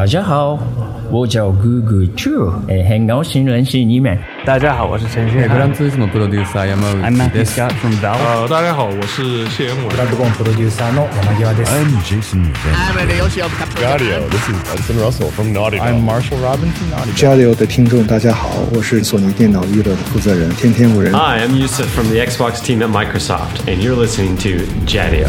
大家好，我叫 Google Chu，哎，很高兴认识你们。大家好，我是陈迅。grandissimo producer Yamauchi I'm Matthew です Scott from Valve. 呃，大家好，我是谢恩沃。Grant Twisom Producer，I am Moses。I'm Jason Van. I'm Marshall Robinson. 交流的听众，大家好，我是索尼电脑娱乐的负责人天天五人。Hi, I'm Yusuf from the Xbox team at Microsoft, and you're listening to Jadio.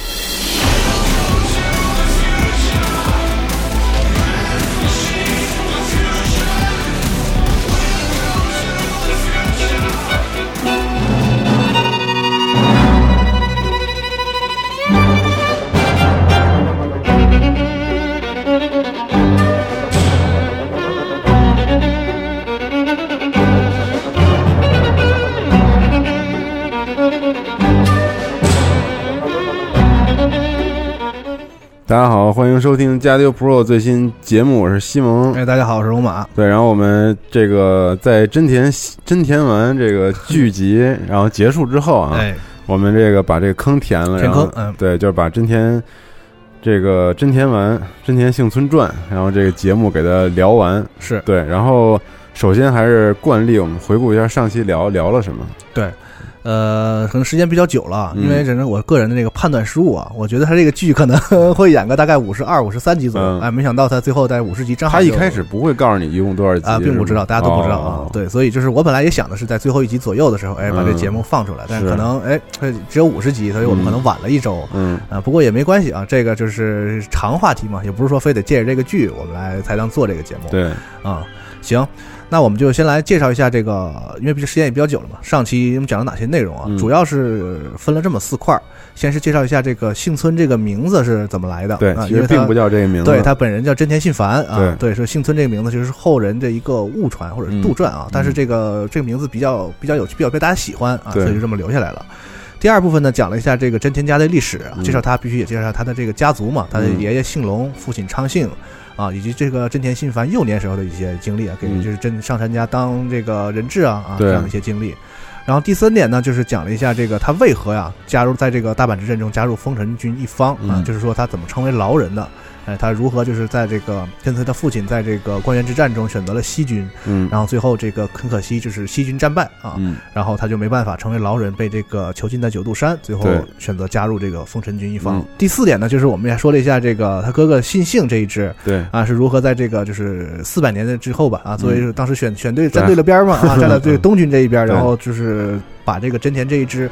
大家好，欢迎收听加丢 Pro 最新节目，我是西蒙。哎，大家好，我是龙马。对，然后我们这个在真田真田丸这个剧集 然后结束之后啊，哎，我们这个把这个坑填了，填坑嗯对，就是把真田这个真田丸真田幸村传，然后这个节目给它聊完。是对，然后首先还是惯例，我们回顾一下上期聊聊了什么。对，呃，可能时间比较久了，嗯。因为整个我个人的这个判断失误啊，我觉得他这个剧可能会演个大概五十二、五十三集左右，嗯。哎，没想到他最后在五十集正好他一开始不会告诉你一共多少集啊，并不知道，大家都不知道啊哦。对，所以就是我本来也想的是在最后一集左右的时候，哎，把这嗯。节目放出来，但是。是可能哎只有五十集，所以我们可能晚了一周。嗯，啊，不过也没关系啊，这个就是长话题嘛，也不是说非得借着这个剧我们来才能做这个节目。对，啊，行，那我们就先来介绍一下这个，因为毕竟时间也比较久了嘛。上期我们讲了哪些内容啊？嗯主要是分了这么四块儿，先是介绍一下这个幸村这个名字是怎么来的。对，啊，因为他其实并不叫这个名字。对他本人叫真田信繁啊，对对，说幸村这个名字就是后人的一个误传或者是杜撰啊，但是这个这个名字比较比较有趣，比较被大家喜欢啊，对所以就这么留下来了。第二部分呢，讲了一下这个真田家的历史，啊嗯介绍他必须也介绍他的这个家族嘛，他的嗯爷爷姓龙，父亲昌幸，啊，以及这个真田信繁幼年时候的一些经历啊，给嗯。就是真上杉家当这个人质啊啊这样的一些经历。然后第三点呢，就是讲了一下这个他为何呀加入在这个大阪之阵中加入丰臣军一方啊，嗯。就是说他怎么成为牢人的，哎，他如何就是在这个跟随他父亲在这个关原之战中选择了西军，嗯，然后最后这个很可惜就是西军战败啊，嗯。然后他就没办法成为牢人，被这个囚禁在九渡山，最后选择加入这个丰臣军一方。嗯。第四点呢，就是我们也说了一下这个他哥哥信幸这一支对，啊是如何在这个就是四百年的之后吧啊，作为嗯。当时选选对站对了边儿嘛 啊，站在对东军这一边，然后就是把这个真田这一支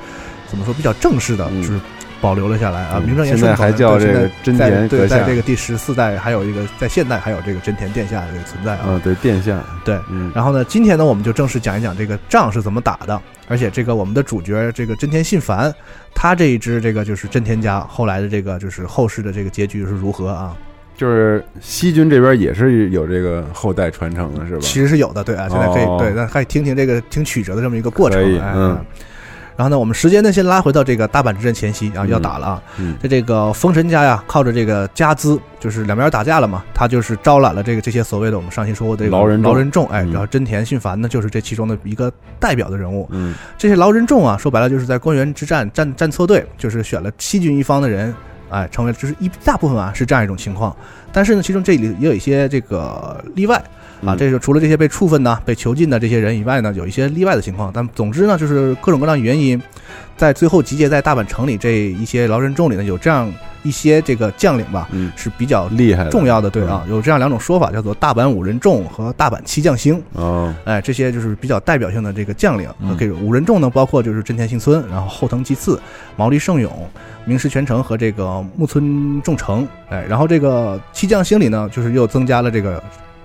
怎么说比较正式的，嗯。就是。保留了下来啊，嗯名正言现在还叫这个真田对，阁下在这个第十四代还有一个在现代还有这个真田殿下的这个存在啊。嗯，对，殿下，对，嗯，然后呢，今天呢，我们就正式讲一讲这个仗是怎么打的，而且这个我们的主角这个真田信繁，他这一支这个就是真田家后来的这个就是后世的这个结局是如何啊？就是西军这边也是有这个后代传承的，是吧？其实是有的，对啊，现在可以、哦对，那可以听听这个挺曲折的这么一个过程可以，哎嗯。然后呢，我们时间呢先拉回到这个大阪之阵前夕啊，要打了啊。嗯在这个丰臣家呀，靠着这个家资，就是两边打架了嘛，他就是招揽了这个这些所谓的我们上期说过的这个劳人劳人众，哎，嗯然后真田信繁呢就是这其中的一个代表的人物。嗯这些劳人众啊，说白了就是在关原之战站站错队，就是选了七军一方的人，哎，成为就是一大部分啊是这样一种情况。但是呢，其中这里也有一些这个例外啊，嗯这就除了这些被处分的、被囚禁的这些人以外呢，有一些例外的情况。但总之呢，就是各种各样的原因，在最后集结在大阪城里这一些劳人众里呢，有这样一些这个将领吧，嗯，是比较厉害的，重要的，对啊，有这样两种说法，叫做大阪五人众和大阪七将星。哦，哎，这些就是比较代表性的这个将领。嗯这个五人众呢，包括就是真田幸村，然后后藤吉次、毛利胜勇、明石全成和这个木村重成。哎，然后这个七将星里呢，就是又增加了这个。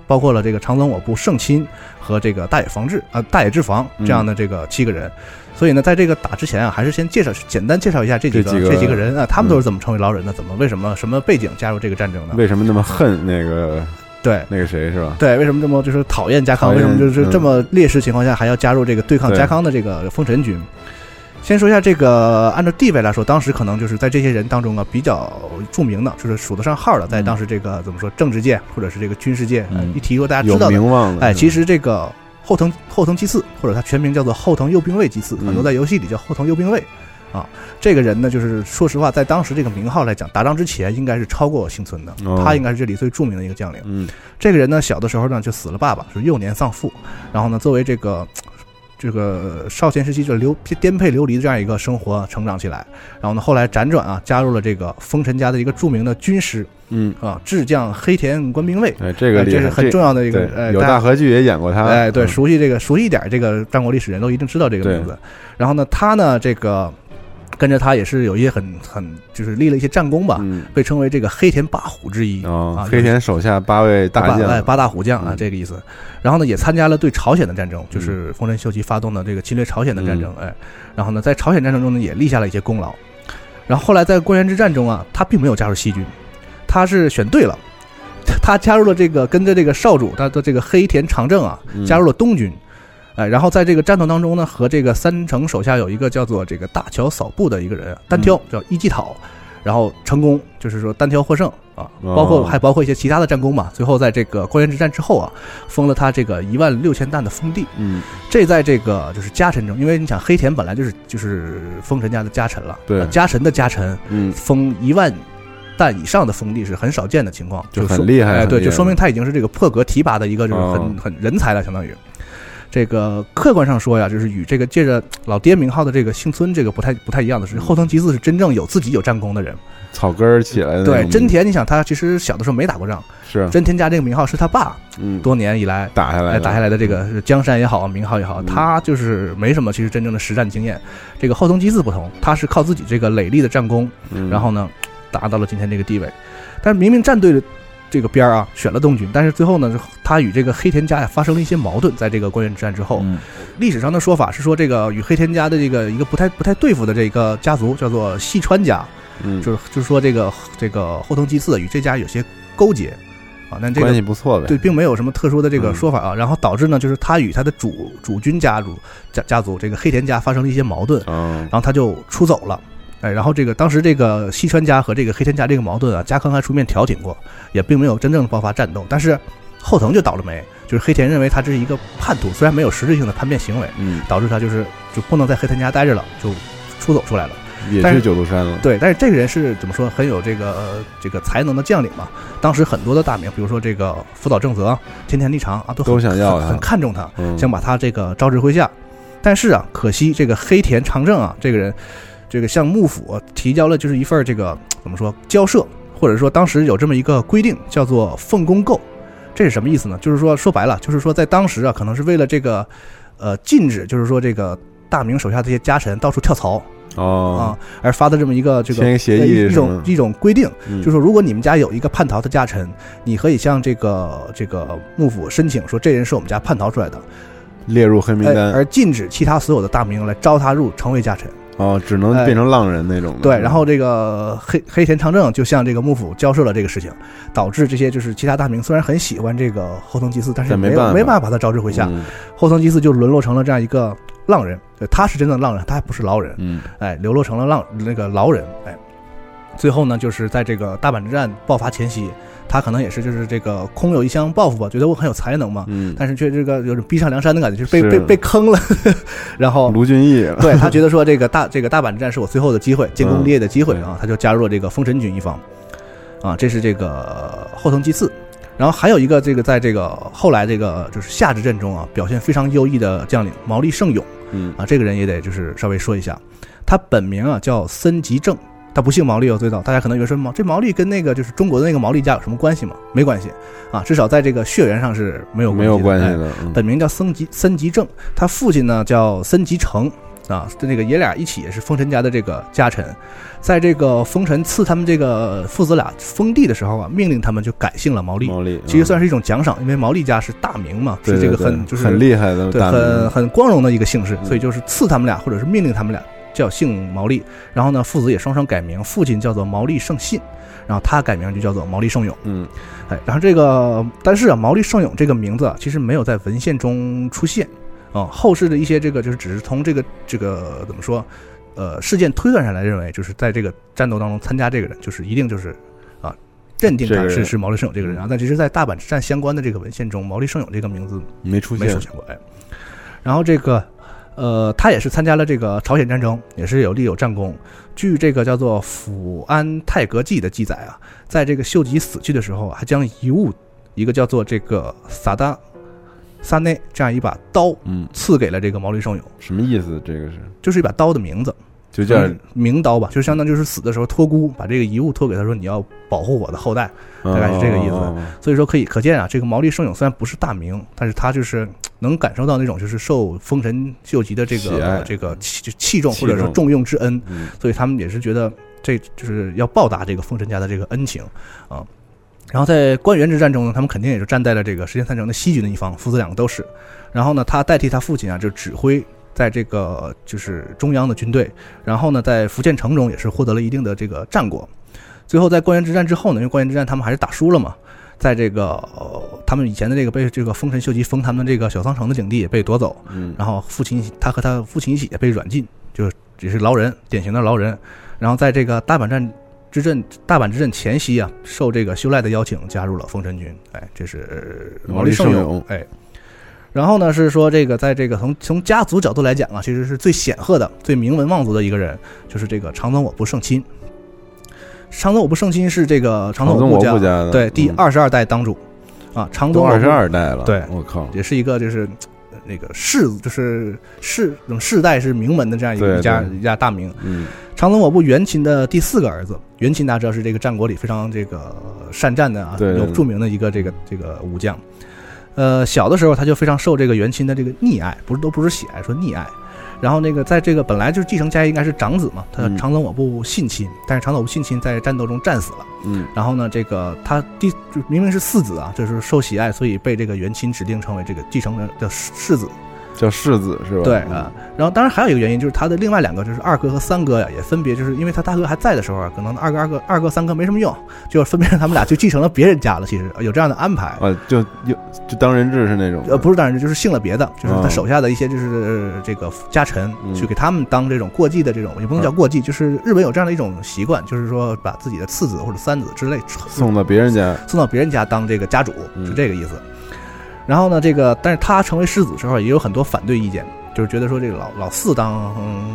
包括了这个长曾我部胜亲和这个大野防治啊、大野之防这样的这个七个人，所以呢，在这个打之前啊，还是先介绍简单介绍一下这几个这几个这几个人啊，他们都是怎么成为狼人的，怎么为什么什么背景加入这个战争的？为什么那么恨那个对，那个谁是吧？对，为什么这么就是讨厌家康？为什么就是嗯这么劣势情况下还要加入这个对抗对家康的这个丰臣军？先说一下这个，按照地位来说，当时可能就是在这些人当中啊比较著名的，就是数得上号的，在当时这个怎么说政治界或者是这个军事界，一提说大家知道的，名望的，哎，其实这个后藤后藤基次，或者他全名叫做后藤右兵卫基次，嗯很多在游戏里叫后藤右兵卫。啊，这个人呢，就是说实话，在当时这个名号来讲，打仗之前应该是超过幸村的，哦。他应该是这里最著名的一个将领。嗯。这个人呢，小的时候呢就死了爸爸，是幼年丧父，然后呢，作为这个这个少先时期就流颠沛流离的这样一个生活成长起来，然后呢，后来辗转啊，加入了这个丰臣家的一个著名的军师嗯，啊，智将黑田官兵卫，哎，这个哎，这是很重要的一个，呃有哎大河剧也演过他，哎，对，嗯。熟悉这个熟悉一点这个战国历史人都一定知道这个名字。然后呢，他呢这个跟着他也是有一些很很就是立了一些战功吧，嗯被称为这个黑田八虎之一。哦啊，黑田手下八位大将，哎八大虎将啊，嗯这个意思。然后呢，也参加了对朝鲜的战争，就是丰臣秀吉发动的这个侵略朝鲜的战争。嗯哎，然后呢，在朝鲜战争中呢，也立下了一些功劳。然后后来在关原之战中啊，他并没有加入西军，他是选对了，他加入了这个跟着这个少主他的这个黑田长政啊，嗯加入了东军。哎，然后在这个战斗当中呢，和这个三成手下有一个叫做这个大乔扫部的一个人单挑，叫一季讨，然后成功就是说单挑获胜啊，包括哦还包括一些其他的战功嘛。最后在这个关原之战之后啊，封了他这个一万六千担的封地。嗯这在这个就是家臣中，因为你想黑田本来就是就是封神家的家臣了，对呃家臣的家臣嗯，封一万担以上的封地是很少见的情况，就很厉害哎，对，就说明他已经是这个破格提拔的一个就是很、哦很人才了，相当于。这个客观上说呀，就是与这个借着老爹名号的这个幸村这个不太不太一样的是，后藤吉次是真正有自己有战功的人。草根儿起来的对，真田，你想他其实小的时候没打过仗，是。真田家这个名号是他爸嗯。多年以来哎打下来打下来的这个江山也好，名号也好，嗯。他就是没什么其实真正的实战经验。这个后藤吉次不同，他是靠自己这个累立的战功，嗯。然后呢达到了今天这个地位。但是明明战队的这个边儿啊选了东军，但是最后呢，他与这个黑田家呀发生了一些矛盾，在这个关原之战之后，嗯。历史上的说法是说，这个与黑田家的这个一个不太不太对付的这个家族叫做细川家，嗯，就是就是说这个这个后藤吉次与这家有些勾结。啊，但这关个系不错呗，对，并没有什么特殊的这个嗯。说法啊，然后导致呢，就是他与他的主主君家族家家族这个黑田家发生了一些矛盾，嗯然后他就出走了。哎，然后这个当时这个西川家和这个黑田家这个矛盾啊，加康还出面调停过，也并没有真正的爆发战斗。但是后藤就倒了霉，就是黑田认为他这是一个叛徒，虽然没有实质性的叛变行为，嗯，导致他就是就不能在黑田家待着了，就出走出来了。也是九度山了，对，但是这个人是怎么说，很有这个呃这个才能的将领嘛。当时很多的大名，比如说这个福岛正则、天田利长啊，都想要很很看重他，嗯想把他这个招至麾下。但是啊，可惜这个黑田长政啊，这个人，这个向幕府提交了就是一份这个 怎么说交涉，或者说当时有这么一个规定，叫做奉公购。这是什么意思呢？就是说说白了，就是说在当时啊，可能是为了这个，呃，禁止，就是说这个大明手下这些家臣到处跳槽哦，啊，而发的这么一个这个协议一种一种规定，嗯就是说，如果你们家有一个叛逃的家臣，你可以向这个这个幕府申请说，这人是我们家叛逃出来的，列入黑名哎，单，而禁止其他所有的大名来招他入成为家臣。哦，只能变成浪人那种的，对，然后这个黑黑田长政就向这个幕府交涉了这个事情，导致这些就是其他大名虽然很喜欢这个后藤吉次，但是没有没办法没办法把他招致麾下，嗯后藤吉次就沦落成了这样一个浪人。对，他是真的浪人，他还不是牢人。嗯哎，流落成了浪那个牢人，哎，最后呢，就是在这个大阪之战爆发前夕，他可能也是就是这个空有一腔抱负吧，觉得我很有才能嘛，嗯，但是却这个有种逼上梁山的感觉，就是被是。被被坑了，然后卢俊义，对他觉得说这个大这个大阪之战是我最后的机会，建功立业的机会嗯。啊，他就加入了这个丰臣军一方，啊，这是这个后藤吉次。然后还有一个这个在这个后来这个就是夏之阵中啊表现非常优异的将领毛利胜勇，嗯。啊，这个人也得就是稍微说一下，他本名啊叫森吉正，他不姓毛利哦，最早大家可能以为说毛这毛利跟那个就是中国的那个毛利家有什么关系吗？没关系啊，至少在这个血缘上是没有没有关系哎的，嗯。本名叫森吉森吉正，他父亲呢叫森吉成啊，这个爷俩一起也是丰臣家的这个家臣，在这个丰臣赐他们这个父子俩封地的时候啊，命令他们就改姓了毛利，毛利，其实算是是一种奖赏，因为毛利家是大名嘛，对是这个很就是很厉害的对，很，很光荣的一个姓氏，嗯。所以就是赐他们俩，或者是命令他们俩叫姓毛利。然后呢，父子也双双改名，父亲叫做毛利胜信，然后他改名就叫做毛利胜勇。嗯哎，然后这个，但是啊，毛利胜勇这个名字啊，其实没有在文献中出现啊。后世的一些这个就是只是从这个这个怎么说，呃事件推断上来，认为就是在这个战斗当中参加这个人，就是一定就是啊，认定他是是毛利胜勇这个人啊。但其实，在大阪之战相关的这个文献中，毛利胜勇这个名字没出现，没出现过。哎，然后这个呃，他也是参加了这个朝鲜战争，也是有立有战功。据这个叫做《福安泰格记》的记载啊，在这个秀吉死去的时候，还将遗物一个叫做这个萨达萨内这样一把刀，嗯，赐给了这个毛利胜勇。什么意思？这个是就是一把刀的名字，就叫名刀吧，就相当就是死的时候托孤，把这个遗物托给他说你要保护我的后代，大概是这个意思。所以说可以可见啊，这个毛利胜勇虽然不是大名，但是他就是能感受到那种就是受丰臣秀吉的这个这个器器重或者说重用之恩，所以他们也是觉得这就是要报答这个丰臣家的这个恩情啊。然后在关原之战中呢，他们肯定也是站在了这个石田三成的西军的一方，父子两个都是。然后呢，他代替他父亲啊，就指挥在这个就是中央的军队。然后呢，在福建城中也是获得了一定的这个战果。最后在关原之战之后呢，因为关原之战他们还是打输了嘛，在这个他们以前的这个被这个丰臣秀吉封他们这个小仓城的领地被夺走。嗯。然后父亲他和他父亲一起也被软禁，就是只是劳人，典型的劳人。然后在这个大阪战。之阵大阪之阵前夕啊，受这个修赖的邀请加入了丰臣军。哎，这是毛利胜勇。哎，然后呢是说这个在这个从从家族角度来讲啊，其实是最显赫的、最名门望族的一个人，就是这个长宗我部胜亲。长宗我不胜亲是这个长宗我部家对第二十二代当主啊，长宗二十二代了。对，我靠，也是一个就是那个世就是世世代是名门的这样一个一家一家大名。嗯。长宗我部元亲的第四个儿子，元亲大家知道是这个战国里非常这个善战的啊，有著名的一个这个这个武将。呃，小的时候他就非常受这个元钦的这个溺爱，不是都不是喜爱，说溺爱。然后那个在这个本来就是继承家业应该是长子嘛，他长子我不信亲，但是长子我不信亲在战斗中战死了。嗯。然后呢，这个他第就明明是四子啊，就是受喜爱，所以被这个元亲指定成为这个继承人的世子。叫世子是吧？对啊，然后当然还有一个原因就是他的另外两个就是二哥和三哥呀，也分别就是因为他大哥还在的时候啊，可能二哥、二哥、二哥、三哥没什么用，就分别让他们俩就继承了别人家了。其实有这样的安排啊，就有就当人质是那种呃，不是当人质，就是姓了别的，就是他手下的一些就是这个家臣，去给他们当这种过继的这种，也不能叫过继，就是日本有这样的一种习惯，就是说把自己的次子或者三子之类送到别人家，送到别人家当这个家主，是这个意思。然后呢，这个但是他成为世子之后也有很多反对意见，就是觉得说这个老老四当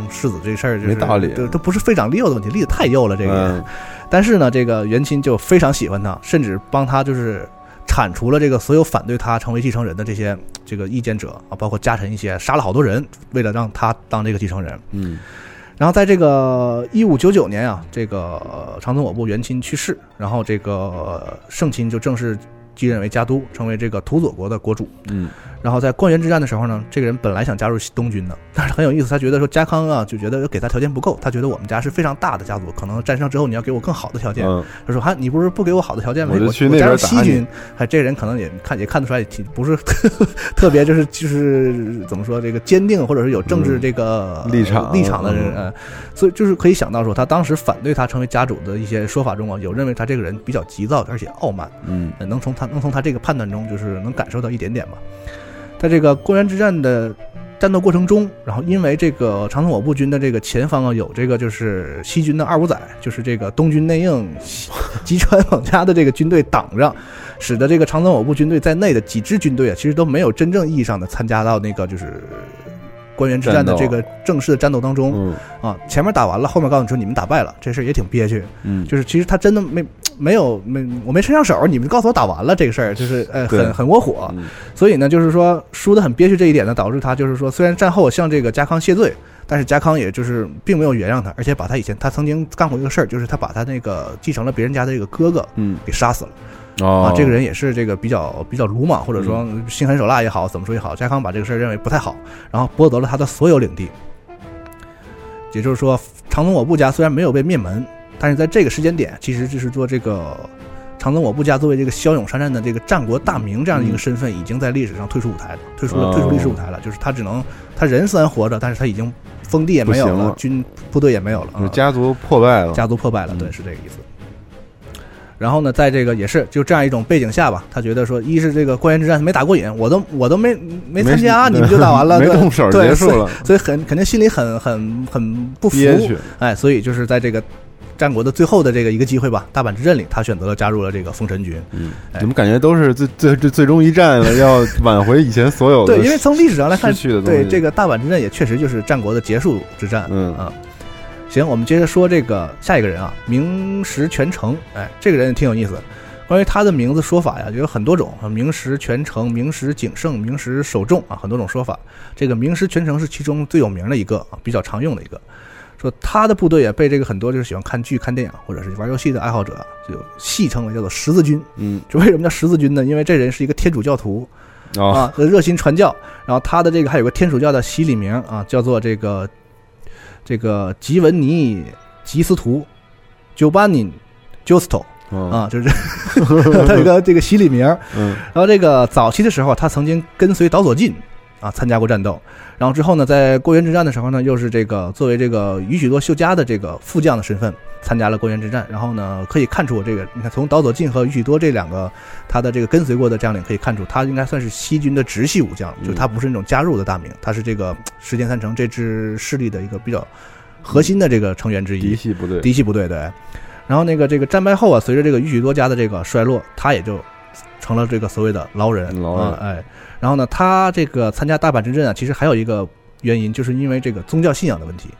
世子这事儿没道理，这这不是非常溜的问题，立的太幼了这个。但是呢，这个元钦就非常喜欢他，甚至帮他就是铲除了这个所有反对他成为继承人的这些这个意见者啊，包括家臣一些，杀了好多人，为了让他当这个继承人。嗯。然后在这个一五九九年啊，这个长宗我部元钦去世，然后这个圣亲就正式。继任为家督，成为这个土佐国的国主。嗯，然后在关原之战的时候呢，这个人本来想加入东军的，但是很有意思，他觉得说家康啊，就觉得给他条件不够，他觉得我们家是非常大的家族，可能战胜之后你要给我更好的条件。他说：“哈，你不是不给我好的条件吗？我去加入西军。”还这个人可能也看也看得出来，挺不是 特别就是就是怎么说这个坚定，或者是有政治这个立场立场的人。所以就是可以想到说，他当时反对他成为家主的一些说法中啊，有认为他这个人比较急躁而且傲慢。嗯，能从他。能从他这个判断中，就是能感受到一点点吧。在这个关原之战的战斗过程中，然后因为这个长宗我部军的这个前方啊，有这个就是西军的二五仔，就是这个东军内应吉川往家的这个军队挡着，使得这个长宗我部军队在内的几支军队啊，其实都没有真正意义上的参加到那个就是关原之战的这个正式的战斗当中。啊，前面打完了，后面告诉你说你们打败了，这事儿也挺憋屈。嗯，就是其实他真的没。没有没我没伸上手，你们告诉我打完了这个事儿，就是呃很很窝火，所以呢就是说输的很憋屈这一点呢，导致他就是说虽然战后向这个家康谢罪，但是家康也就是并没有原谅他，而且把他以前他曾经干过一个事儿，就是他把他那个继承了别人家的这个哥哥嗯给杀死了啊，这个人也是这个比较比较鲁莽或者说心狠手辣也好怎么说也好，家康把这个事儿认为不太好，然后剥夺了他的所有领地，也就是说长宗我部家虽然没有被灭门。但是在这个时间点，其实就是说这个长宗我部家作为这个骁勇善战的这个战国大名这样的一个身份，已经在历史上退出舞台了，退出了退出历史舞台了。就是他只能他人虽然活着，但是他已经封地也没有了，军部队也没有了，家族破败了，家族破败了，对，是这个意思。然后呢，在这个也是就这样一种背景下吧，他觉得说，一是这个官员之战没打过瘾，我都我都没没参加，你们就打完了，没对动手对结束了，所以很肯定心里很很很不服，哎，所以就是在这个战国的最后的这个一个机会吧，大阪之阵里，他选择了加入了这个封神军。嗯，哎。怎么感觉都是最最最最终一战了，要挽回以前所有的对，因为从历史上来看，对这个大阪之战也确实就是战国的结束之战。嗯。啊，行，我们接着说这个下一个人啊，明石全成。哎，这个人也挺有意思。关于他的名字说法呀，就有很多种啊，明石全成、明石景胜、明石守重啊，很多种说法。这个明石全成是其中最有名的一个啊，比较常用的一个。说他的部队也被这个很多就是喜欢看剧、看电影或者是玩游戏的爱好者啊，就戏称为叫做十字军。嗯，就为什么叫十字军呢？因为这人是一个天主教徒，哦，啊，热心传教。然后他的这个还有个天主教的洗礼名啊，叫做这个这个吉文尼吉斯图 Giovanni Giusto 嗯啊，就是 他有个这个洗礼名。嗯然后这个早期的时候，他曾经跟随岛佐进啊参加过战斗。然后之后呢，在过原之战的时候呢，又是这个作为这个宇许多秀家的这个副将的身份参加了郭原之战。然后呢，可以看出这个，你看从岛佐进和宇喜多这两个他的这个跟随过的将领可以看出，他应该算是西军的直系武将，就他不是那种加入的大名，他是这个石田三成这支势力的一个比较核心的这个成员之一。嫡系部队，嫡系部队对。然后那个这个战败后啊，随着这个宇喜多家的这个衰落，他也就成了这个所谓的牢人。牢人啊哎。然后呢，他这个参加大阪之阵啊，其实还有一个原因，就是因为这个宗教信仰的问题。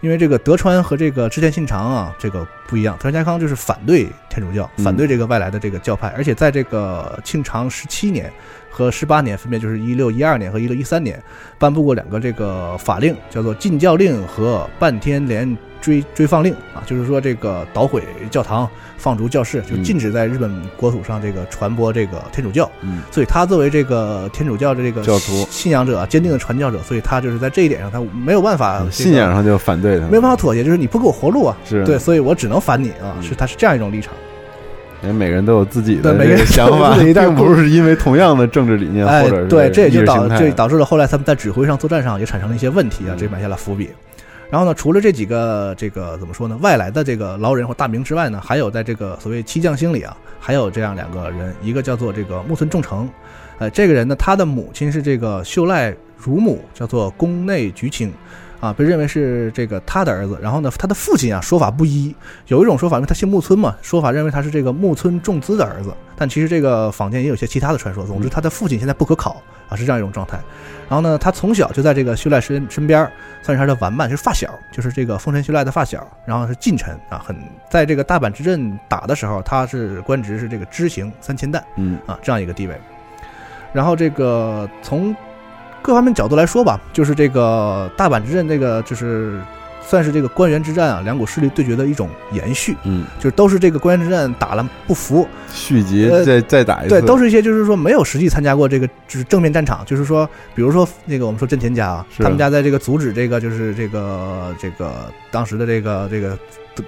因为这个德川和这个织田信长啊，这个不一样。德川家康就是反对天主教，反对这个外来的这个教派，而且在这个庆长十七年和十八年，分别就是一六一二年和一六一三年，颁布过两个这个法令，叫做禁教令和半天连追追放令。啊，就是说这个捣毁教堂、放逐教士，就禁止在日本国土上这个传播这个天主教。嗯。所以他作为这个天主教的这个教徒信仰者啊，坚定的传教者，所以他就是在这一点上，他没有办法、这个信仰上就反对他，没有办法妥协，就是你不给我活路啊，是。对，所以我只能反你啊，嗯。是他是这样一种立场。人每个人都有自己的每个人想法，并不是因为同样的政治理念哎或者是，对，这也就导这导致了后来他们在指挥上作战上也产生了一些问题啊，嗯这埋下了伏笔。然后呢，除了这几个这个怎么说呢，外来的这个劳人或大名之外呢，还有在这个所谓七将星里啊，还有这样两个人，一个叫做这个木村重成，呃，这个人呢，他的母亲是这个秀赖乳母，叫做宫内菊清。啊，被认为是这个他的儿子。然后呢，他的父亲啊说法不一，有一种说法，因为他姓木村嘛，说法认为他是这个木村重资的儿子。但其实这个坊间也有些其他的传说。总之，他的父亲现在不可考啊，是这样一种状态。然后呢，他从小就在这个修赖身身边，算是他的玩伴，就是发小，就是这个丰臣修赖的发小。然后是近臣啊，很在这个大阪之阵打的时候，他是官职是这个知行三千担，嗯啊这样一个地位。然后这个从各方面角度来说吧，就是这个大阪之阵，这个就是算是这个官员之战啊，两股势力对决的一种延续，嗯，就是都是这个官员之战打了不服，续集呃再再打一次，对，都是一些就是说没有实际参加过这个就是正面战场，就是说，比如说那个我们说真田家啊，他们家在这个阻止这个就是这个这个当时的这个这个德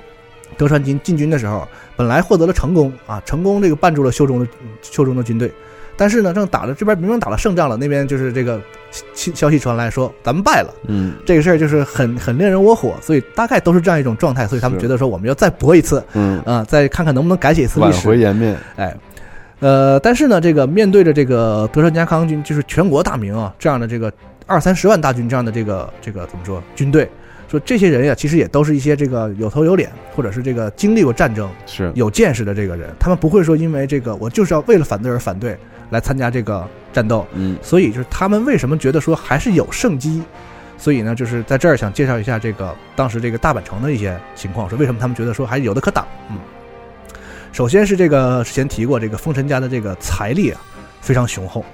德川军进军的时候，本来获得了成功啊，成功这个绊住了秀中的秀中的军队，但是呢，正打着这边明明打了胜仗了，那边就是这个消消息传来说咱们败了。嗯。这个事儿就是很很令人窝火，所以大概都是这样一种状态，所以他们觉得说我们要再搏一次嗯，啊、再看看能不能改写一次历挽史。回颜面，哎，呃，但是呢，这个面对着这个德川家康军，就是全国大名啊，这样的这个二三十万大军这样的这个这个怎么说军队，说这些人呀，其实也都是一些这个有头有脸，或者是这个经历过战争、是。有见识的这个人，他们不会说因为这个我就是要为了反对而反对来参加这个战斗，嗯所以就是他们为什么觉得说还是有胜机。所以呢，就是在这儿想介绍一下这个当时这个大阪城的一些情况，说为什么他们觉得说还有的可打。嗯，首先是这个之前提过，这个丰臣家的这个财力啊非常雄厚。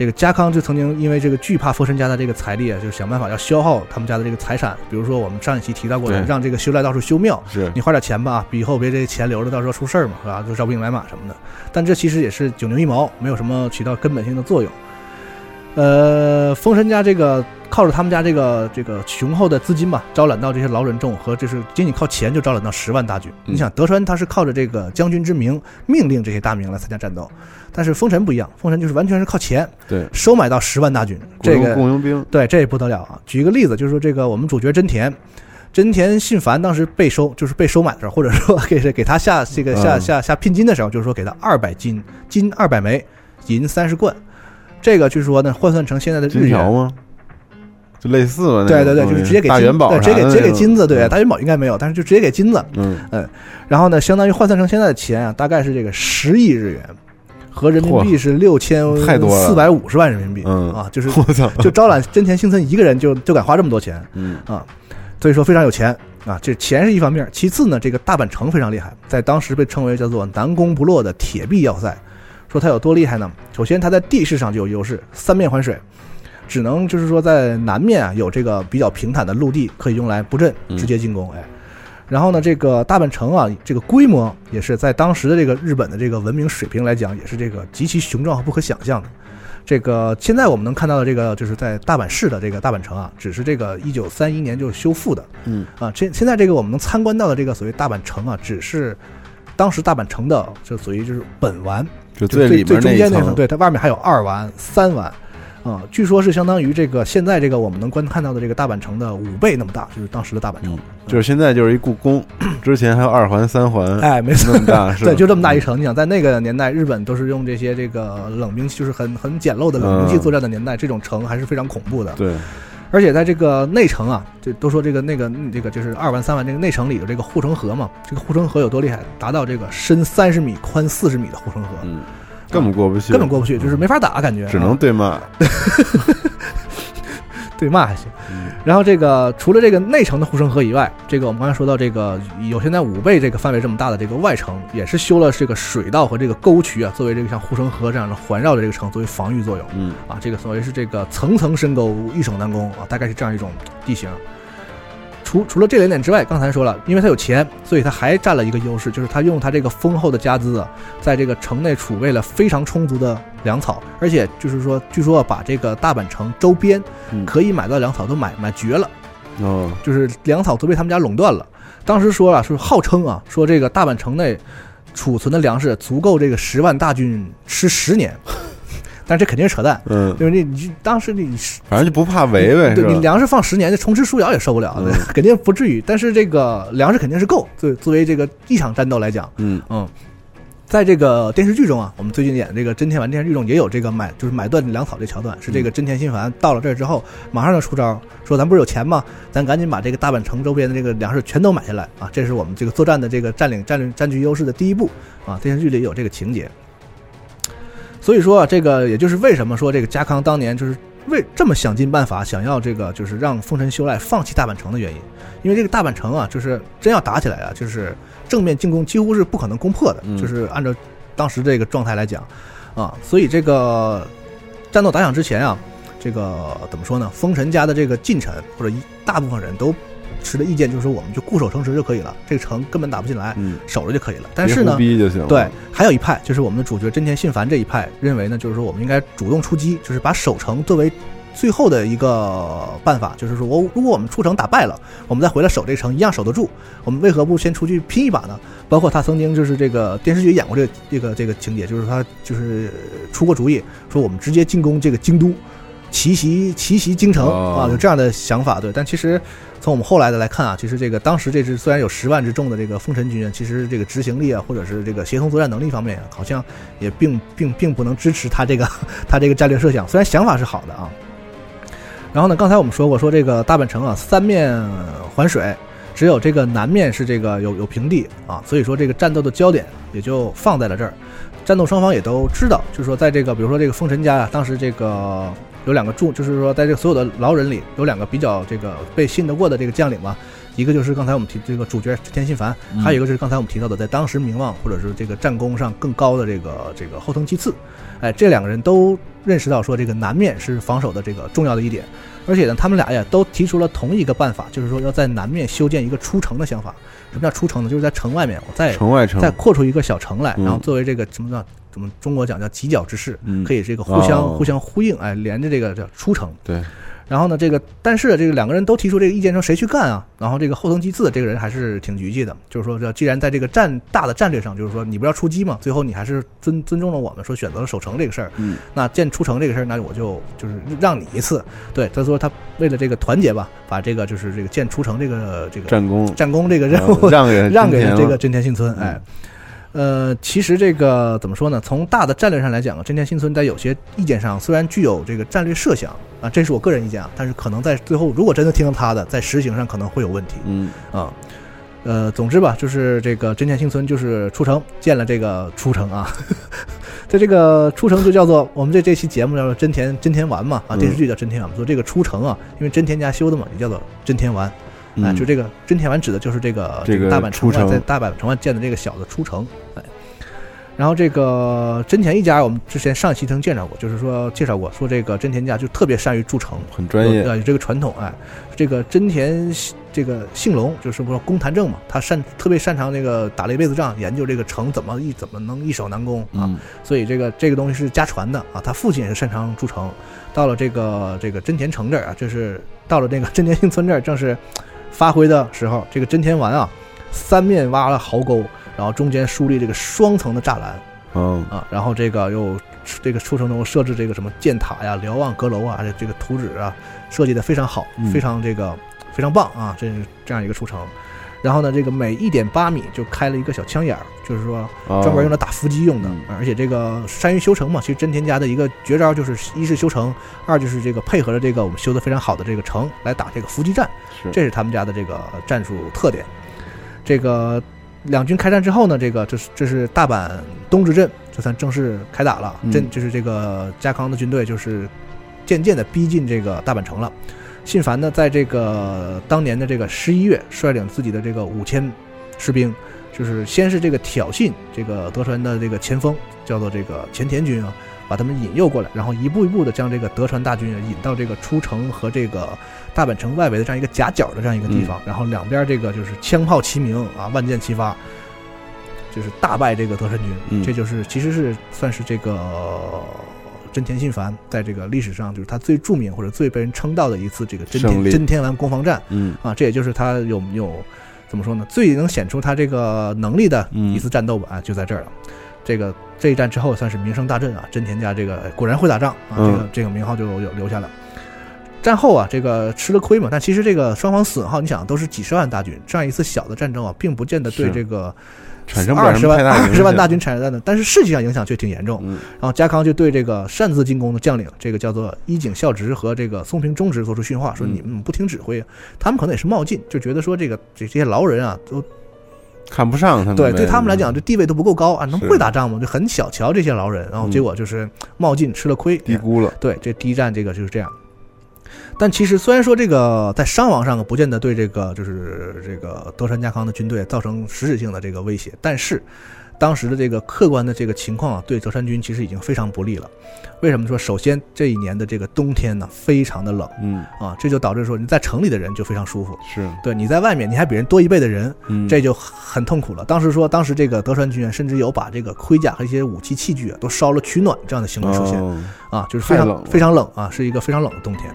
这个家康就曾经因为这个惧怕丰臣家的这个财力啊，就是想办法要消耗他们家的这个财产。比如说我们上一期提到过的，让这个修赖到处修庙，是你花点钱吧，以后别这钱留着，到时候出事儿嘛，是吧？就招兵买马什么的。但这其实也是九牛一毛，没有什么起到根本性的作用。呃，封神家这个靠着他们家这个这个雄厚的资金吧，招揽到这些劳人众和就是仅仅靠钱就招揽到十万大军。嗯你想德川他是靠着这个将军之名命令这些大名来参加战斗，但是封神不一样，封神就是完全是靠钱对，收买到十万大军，这个雇佣兵，对，这也不得了啊！举一个例子，就是说这个我们主角真田，真田信繁当时被收，就是被收买的时候，或者说给给他下这个下嗯。下下聘金的时候，就是说给他二百金，金二百枚，银三十贯。这个据说呢，换算成现在的日元，吗？就类似吧，对对对，就是直接给大金对直接元宝啥的给直接给金子，对，嗯。大元宝应该没有，但是就直接给金子。嗯，然后呢，相当于换算成现在的钱啊，大概是这个十亿日元，和人民币是六千太多了四百五十万人民币。嗯啊，就是 我操，就招揽真田幸村一个人就就敢花这么多钱嗯啊，所以说非常有钱啊。这钱是一方面，其次呢，这个大阪城非常厉害，在当时被称为叫做南宫不落的铁壁要塞。说它有多厉害呢？首先，它在地势上就有优势，三面环水，只能就是说在南面啊有这个比较平坦的陆地可以用来布阵，嗯直接进攻。哎，然后呢，这个大阪城啊，这个规模也是在当时的这个日本的这个文明水平来讲，也是这个极其雄壮和不可想象的。这个现在我们能看到的这个，就是在大阪市的这个大阪城啊，只是这个一九三一年就修复的。嗯啊，现现在这个我们能参观到的这个所谓大阪城啊，只是当时大阪城的就属于就是本丸，就最最中间那层，一层，对，它外面还有二丸、三丸，啊、据说是相当于这个现在这个我们能观看到的这个大阪城的五倍那么大，就是当时的大阪城。嗯，就是现在就是一故宫，之前还有二环、三环，哎，没错那，么大，是对，就这么大一城。你想，在那个年代，日本都是用这些这个冷兵器，就是很很简陋的冷兵器嗯作战的年代，这种城还是非常恐怖的。对，而且在这个内城啊，这都说这个那个嗯这个就是二环三环这个内城里有这个护城河嘛，这个护城河有多厉害？达到这个深三十米、宽四十米的护城河，嗯，根本过不去，根本过不去，就是没法打，感觉只能啊对骂，对骂还行。嗯然后这个除了这个内城的护城河以外，这个我们刚才说到这个有现在五倍这个范围这么大的这个外城，也是修了这个水道和这个沟渠啊，作为这个像护城河这样的环绕着这个城作为防御作用。嗯啊，这个所谓是这个层层深沟，易守难攻啊，大概是这样一种地形。除除了这两点之外，刚才说了，因为他有钱，所以他还占了一个优势，就是他用他这个丰厚的家资啊，在这个城内储备了非常充足的粮草，而且就是说，据说把这个大阪城周边嗯可以买到粮草都买买绝了，哦，就是粮草都被他们家垄断了。当时说了，是号称啊，说这个大阪城内储存的粮食足够这个十万大军吃十年，但是这肯定是扯淡。嗯，因为你你当时你反正就不怕围呗，对你粮食放十年，这虫吃鼠咬也受不了，嗯对，肯定不至于。但是这个粮食肯定是够，作作为这个一场战斗来讲，嗯嗯，在这个电视剧中啊，我们最近演的这个真田丸电视剧中也有这个买就是买断粮草这桥段，是这个真田信繁到了这儿之后，马上就出招，说咱不是有钱吗？咱赶紧把这个大阪城周边的这个粮食全都买下来啊！这是我们这个作战的这个占领占领占据优势的第一步啊！电视剧里有这个情节。所以说啊，这个也就是为什么说这个家康当年就是为这么想尽办法想要这个就是让丰臣秀赖放弃大阪城的原因，因为这个大阪城啊，就是真要打起来啊，就是正面进攻几乎是不可能攻破的，嗯就是按照当时这个状态来讲啊，所以这个战斗打响之前啊，这个怎么说呢？丰臣家的这个近臣或者一大部分人都持的意见就是说，我们就固守城池就可以了，这个城根本打不进来，嗯，守着就可以了。但是呢，逼就行了，对，还有一派就是我们的主角真田信繁这一派认为呢，就是说我们应该主动出击，就是把守城作为最后的一个办法，就是说我如果我们出城打败了，我们再回来守这城一样守得住，我们为何不先出去拼一把呢？包括他曾经就是这个电视剧演过这个这个这个情节，就是他就是出过主意，说我们直接进攻这个京都，奇袭奇袭京城哦啊，有这样的想法。对，但其实从我们后来的来看啊，其实这个当时这支虽然有十万之众的这个丰臣军，其实这个执行力啊，或者是这个协同作战能力方面啊，好像也并并并不能支持他这个他这个战略设想。虽然想法是好的啊。然后呢，刚才我们说过，说这个大阪城啊，三面环水，只有这个南面是这个有有平地啊，所以说这个战斗的焦点也就放在了这儿。战斗双方也都知道，就是说在这个比如说这个丰臣家呀、当时这个有两个重，就是说在这个所有的老人里有两个比较这个被信得过的这个将领吧。一个就是刚才我们提这个主角田心凡，还有一个就是刚才我们提到的，在当时名望或者是这个战功上更高的这个这个后藤吉次，哎，这两个人都认识到说这个南面是防守的这个重要的一点，而且呢，他们俩呀都提出了同一个办法，就是说要在南面修建一个出城的想法。什么叫出城呢？就是在城外面，我再城外城。再扩出一个小城来，嗯。然后作为这个什么叫怎么中国讲叫犄角之势，嗯。可以这个互相、哦互相呼应，哎，连着这个叫出城。对，然后呢，这个但是这个两个人都提出这个意见，说谁去干啊？然后这个后藤吉次这个人还是挺局气的，就是说，这既然在这个战大的战略上，就是说你不要出击嘛，最后你还是尊尊重了我们，说选择了守城这个事儿。嗯，那建出城这个事儿，那我就就是让你一次。对，他说他为了这个团结吧，把这个就是这个建出城这个这个战功战功这个任务让给 让给了这个真真田幸村。哎，呃，其实这个怎么说呢？从大的战略上来讲啊，真田幸村在有些意见上虽然具有这个战略设想啊，这是我个人意见啊，但是可能在最后如果真的听了他的，在实行上可能会有问题。嗯啊，呃，总之吧，就是这个真田幸村就是出城建了这个出城啊，在这个出城就叫做我们这这期节目叫做真田真田丸嘛啊，嗯电视剧叫真田丸，说这个出城啊，因为真田家修的嘛，也叫做真田丸。啊，嗯。就这个真田丸指的就是这个这个大阪城外在大阪城外建的这个小的出城，哎，然后这个真田一家，我们之前上一期曾介绍过，就是说介绍过，说这个真田家就特别善于筑城，很专业有有这个传统，哎，这个真田这个姓隆就是说公谈政嘛，他擅特别擅长这个打了一辈子仗，研究这个城怎么一怎么能易守难攻啊，嗯。所以这个这个东西是家传的啊，他父亲也是擅长筑城，到了这个这个真田城这儿啊，就是到了这个真田幸村这儿，正是发挥的时候。这个真田丸啊，三面挖了壕沟，然后中间树立这个双层的栅栏嗯啊，然后这个又这个出城中设置这个什么箭塔呀、瞭望阁楼啊，这这个图纸啊设计的非常好，嗯非常这个非常棒啊，这是这样一个出城。然后呢，这个每一点八米就开了一个小枪眼儿，就是说哦专门用来打伏击用的。嗯而且这个善于修城嘛，其实真田家的一个绝招就是一是修城，二就是这个配合着这个我们修的非常好的这个城来打这个伏击战，是这是他们家的这个战术特点。这个两军开战之后呢，这个这是这是大阪东直镇，就算正式开打了。嗯真就是这个家康的军队就是渐渐的逼近这个大阪城了。信繁呢，在这个当年的这个十一月，率领自己的这个五千士兵，就是先是这个挑衅这个德川的这个前锋，叫做这个前田军啊，把他们引诱过来，然后一步一步的将这个德川大军啊引到这个出城和这个大阪城外围的这样一个夹角的这样一个地方，然后两边这个就是枪炮齐鸣啊，万箭齐发，就是大败这个德川军。嗯这就是其实是算是这个真田信繁在这个历史上就是他最著名或者最被人称道的一次这个真真田丸攻防战。嗯啊，这也就是他有有怎么说呢，最能显出他这个能力的嗯一次战斗吧，啊，就在这儿了。这个这一战之后算是名声大振啊，真田家这个哎果然会打仗啊，这个嗯这个名号就有留下了。战后啊，这个吃了亏嘛，但其实这个双方损耗，你想都是几十万大军，这样一次小的战争啊，并不见得对这个产生不了二十万什么太大二十万大军产生的，但是士气上影响却挺严重。嗯然后家康就对这个擅自进攻的将领，这个叫做伊井孝直和这个松平忠直做出训话，说嗯你们不听指挥，他们可能也是冒进，就觉得说这个这这些劳人啊，都看不上他们，对对他们来讲，这地位都不够高啊，能是会打仗吗？就很小瞧这些劳人，然后嗯结果就是冒进吃了亏，低估了，对，这第一战这个就是这样。但其实虽然说这个在伤亡上不见得对这个就是这个德川家康的军队造成实质性的这个威胁，但是当时的这个客观的这个情况啊，对德川军其实已经非常不利了。为什么说？首先这一年的这个冬天呢，非常的冷嗯啊，这就导致说你在城里的人就非常舒服，是对，你在外面你还比人多一倍的人，嗯这就很痛苦了。当时说，当时这个德川军啊，甚至有把这个盔甲和一些武器器具啊都烧了取暖这样的行为出现。哦啊，就是非常冷非常冷啊，是一个非常冷的冬天。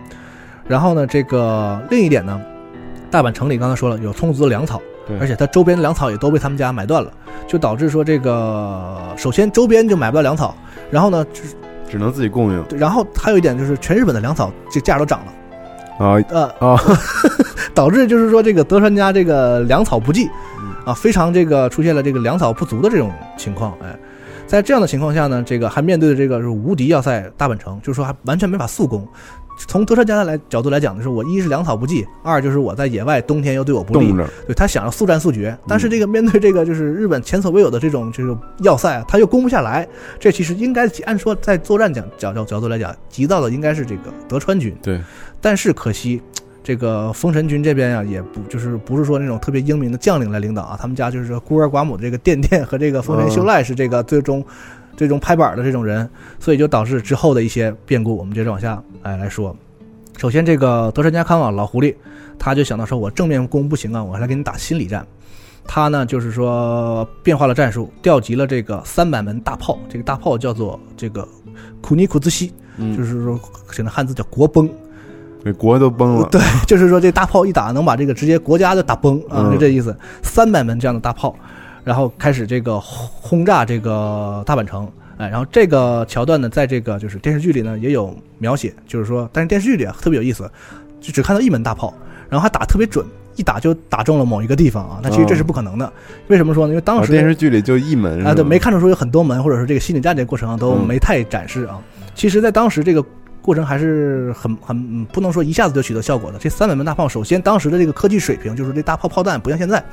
然后呢，这个另一点呢，大阪城里刚才说了有充足的粮草，对。而且它周边的粮草也都被他们家买断了，就导致说这个首先周边就买不到粮草，然后呢，就是只能自己供应。然后还有一点就是全日本的粮草这价都涨了。啊呃，啊。导致就是说这个德川家这个粮草不济嗯，啊，非常这个出现了这个粮草不足的这种情况，哎，在这样的情况下呢，这个还面对的这个是无敌要塞大阪城，就是说还完全没法速攻。从德川家的来角度来讲，的是我一是粮草不济，二就是我在野外冬天又对我不利对他想要速战速决，但是这个面对这个就是日本前所未有的这种就是要塞啊，他又攻不下来。这其实应该按说在作战讲角角角度来讲，急躁的应该是这个德川军，对，但是可惜，这个丰臣军这边呀、也不就是不是说那种特别英明的将领来领导啊，他们家就是孤儿寡母的这个殿殿和这个丰臣秀赖是这个最终、最终拍板的这种人，所以就导致之后的一些变故。我们接着往下哎来说。首先，这个德川家康啊，老狐狸，他就想到说，我正面攻不行啊，我还来给你打心理战。他呢，就是说变化了战术，调集了这个三百门大炮，这个大炮叫做这个库尼库兹西，嗯就是说写的汉字叫国崩。这国都崩了。对，就是说这大炮一打，能把这个直接国家就打崩啊，就这意思。三百门这样的大炮，然后开始这个轰炸这个大阪城。哎，然后这个桥段呢，在这个就是电视剧里呢也有描写，就是说，但是电视剧里啊特别有意思，就只看到一门大炮，然后还打特别准，一打就打中了某一个地方啊。那其实这是不可能的。为什么说呢？因为当时电视剧里就一门啊，对，没看出说有很多门，或者说这个心理战这个过程都没太展示啊。其实，在当时这个。过程还是很很不能说一下子就取得效果的。这三百门大炮，首先当时的这个科技水平，就是这大炮炮弹不像现在，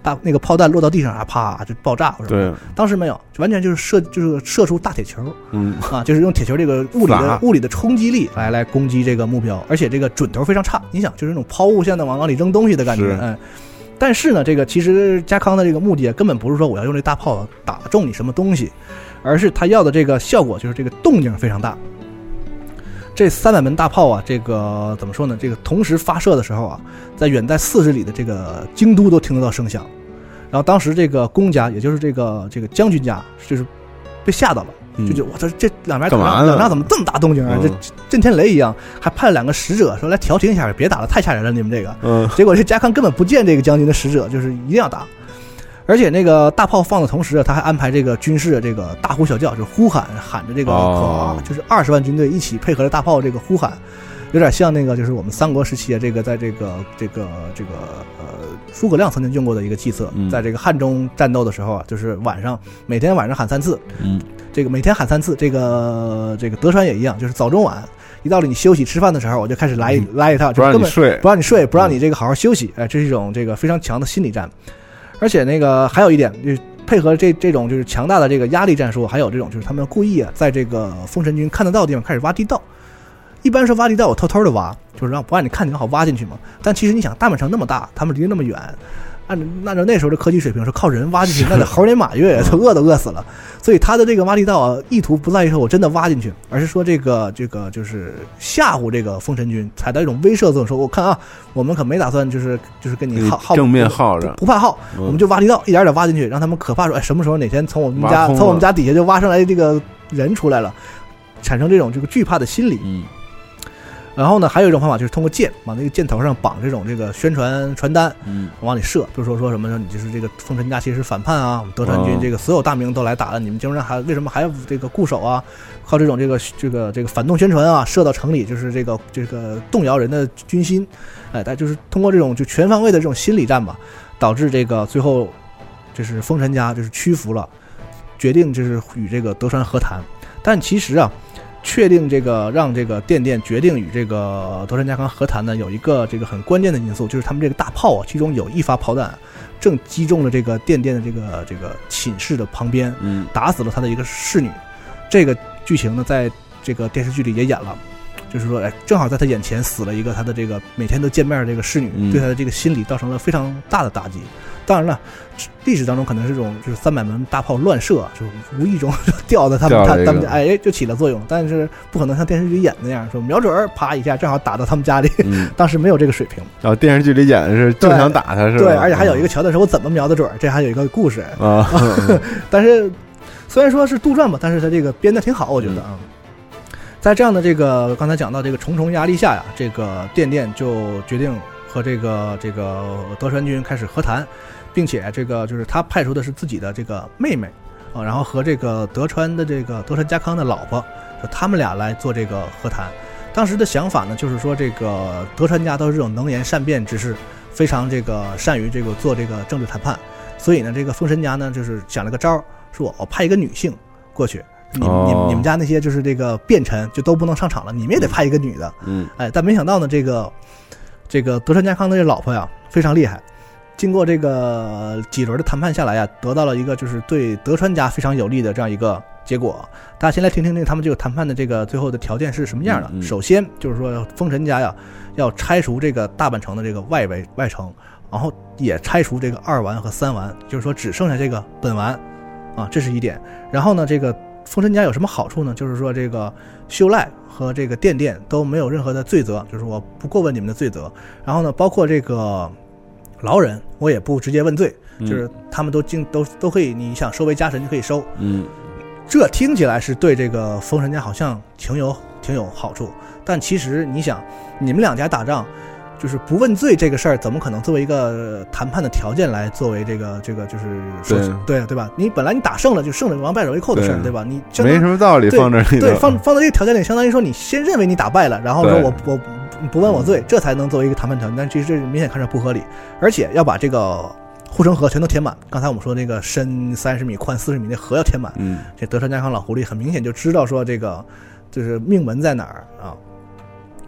大那个炮弹落到地上啊，啪就爆炸。对，当时没有，完全就是射就是射出大铁球，嗯啊，就是用铁球这个物理的物理的冲击力来来攻击这个目标，而且这个准头非常差。你想，就是那种抛物线的往往里扔东西的感觉，哎。但是呢，这个其实加康的这个目的根本不是说我要用这大炮打中你什么东西，而是他要的这个效果就是这个动静非常大。这三百门大炮啊，这个怎么说呢？这个同时发射的时候啊，在远在四十里的这个京都都听得到声响。然后当时这个公家，也就是这个这个将军家，就是被吓到了，就就我这这两边两边怎么这么大动静啊？这震天雷一样，还派了两个使者说来调停一下，别打了，太吓人了，你们这个。嗯。结果这家康根本不见这个将军的使者，就是一定要打。而且那个大炮放的同时啊，他还安排这个军士这个大呼小叫，就是呼喊喊着这个口号，就是二十万军队一起配合着大炮这个呼喊，有点像那个就是我们三国时期啊，这个在这个这个这个呃诸葛亮曾经用过的一个计策，在这个汉中战斗的时候啊，就是晚上每天晚上喊三次，嗯，这个每天喊三次，这个这个德川也一样，就是早中晚一到了你休息吃饭的时候，我就开始来来一套，不让你睡，不让你睡，不让你这个好好休息，哎，这是一种这个非常强的心理战。而且那个还有一点，就是配合这这种就是强大的这个压力战术，还有这种就是他们故意啊，在这个封神君看得到的地方开始挖地道。一般说挖地道，我偷偷的挖，就是让不让你看见好挖进去嘛。但其实你想，大本城那么大，他们离得那么远。按按照那时候的科技水平，是靠人挖进去，那得猴年马月，都饿都饿死了。所以他的这个挖地道啊，意图不在于说我真的挖进去，而是说这个这个就是吓唬这个封神君，采到一种威慑作用。说我看啊，我们可没打算就是就是跟你耗耗正面耗着，不怕耗，我们就挖地道，一点点挖进去，让他们可怕说，哎，什么时候哪天从我们家从我们家底下就挖上来这个人出来了，产生这种这个惧怕的心理。嗯。然后呢，还有一种方法就是通过箭往那个箭头上绑这种这个宣传传单，嗯，往里射，比如说说什么呢，你就是这个丰臣家其实是反叛啊，我们德川军这个所有大名都来打了，你们竟然还为什么还要这个固守啊？靠这种这个这个这个反动宣传啊，射到城里就是这个这个动摇人的军心，哎，但就是通过这种就全方位的这种心理战吧，导致这个最后就是丰臣家就是屈服了，决定就是与这个德川和谈，但其实啊。确定这个让这个电电决定与这个德川家康和谈呢，有一个这个很关键的因素，就是他们这个大炮啊，其中有一发炮弹正击中了这个电电的这个这个寝室的旁边，嗯，打死了他的一个侍女。这个剧情呢，在这个电视剧里也演了，就是说，哎，正好在他眼前死了一个他的这个每天都见面的这个侍女，对他的这个心理造成了非常大的打击。当然了，历史当中可能是这种，就是三百门大炮乱射，就无意中就掉在他们他他们家，哎，就起了作用。但是不可能像电视剧演那样，说瞄准儿，啪一下，正好打到他们家里。当时没有这个水平。然后电视剧里演的是正想打他，是吧？对，而且还有一个桥段是我怎么瞄的准儿，这还有一个故事啊。但是虽然说是杜撰吧，但是他这个编的挺好，我觉得啊。在这样的这个刚才讲到这个重重压力下呀，这个电电就决定和这个这个德川军开始和谈。并且这个就是他派出的是自己的这个妹妹，啊，然后和这个德川的这个德川家康的老婆，他们俩来做这个和谈。当时的想法呢，就是说这个德川家都是这种能言善辩之士，非常这个善于这个做这个政治谈判。所以呢，这个丰臣家呢，就是想了个招儿，说我派一个女性过去，你你你们家那些就是这个便臣就都不能上场了，你们也得派一个女的。嗯，哎，但没想到呢，这个这个德川家康的这老婆呀，非常厉害。经过这个几轮的谈判下来呀，得到了一个就是对德川家非常有利的这样一个结果。大家先来听听听他们这个谈判的这个最后的条件是什么样的。首先就是说，丰臣家呀要拆除这个大阪城的这个外围外城，然后也拆除这个二丸和三丸，就是说只剩下这个本丸啊，这是一点。然后呢，这个丰臣家有什么好处呢？就是说这个秀赖和这个电电都没有任何的罪责，就是我不过问你们的罪责。然后呢，包括这个。劳人，我也不直接问罪，就是他们都经都都可以，你想收为家臣就可以收。嗯，这听起来是对这个封神家好像挺有挺挺有好处。但其实你想，你们两家打仗，就是不问罪这个事儿，怎么可能作为一个谈判的条件来作为这个这个就是说对对吧？你本来你打胜了就胜了王败者为寇的事儿，对吧？你没什么道理放这里。对，放放在这个条件里，相当于说你先认为你打败了，然后说我我不问我罪，这才能作为一个谈判条件。但其实这明显看着不合理，而且要把这个。护城河全都填满。刚才我们说那个深三十米、宽四十米那河要填满。嗯，这德川家康老狐狸很明显就知道说这个就是命门在哪儿啊。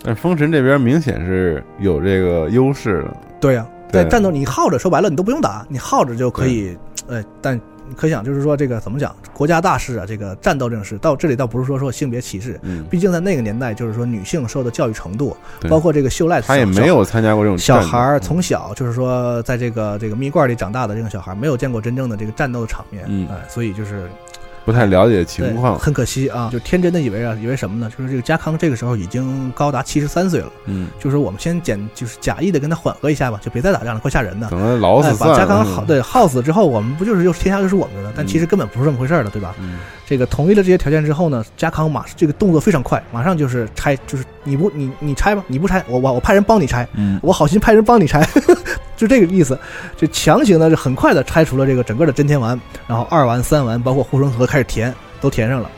但封神这边明显是有这个优势的。对呀，在战斗你耗着，说白了你都不用打，你耗着就可以。呃，但。可想就是说，这个怎么讲？国家大事啊，这个战斗这种事，到这里倒不是说说性别歧视，嗯，毕竟在那个年代，就是说女性受的教育程度，包括这个秀赖，他也没有参加过这种小孩儿从小就是说，在这个这个蜜罐里长大的这个小孩，没有见过真正的这个战斗的场面，嗯，哎，所以就是。不太了解情况，很可惜啊，就天真的以为啊，以为什么呢？就是这个家康这个时候已经高达七十三岁了，嗯，就是我们先简，就是假意的跟他缓和一下吧，就别再打仗了，怪吓人的。等他老死，把家康耗对耗死之后，我们不就是又天下又是我们的了？但其实根本不是这么回事了，对吧？嗯，这个同意了这些条件之后呢，家康马这个动作非常快，马上就是拆，就是你不你你拆吧，你不拆，我我我派人帮你拆，嗯，我好心派人帮你拆。就这个意思，就强行的就很快的拆除了这个整个的真天丸，然后二丸、三丸，包括护城河开始填，都填上了。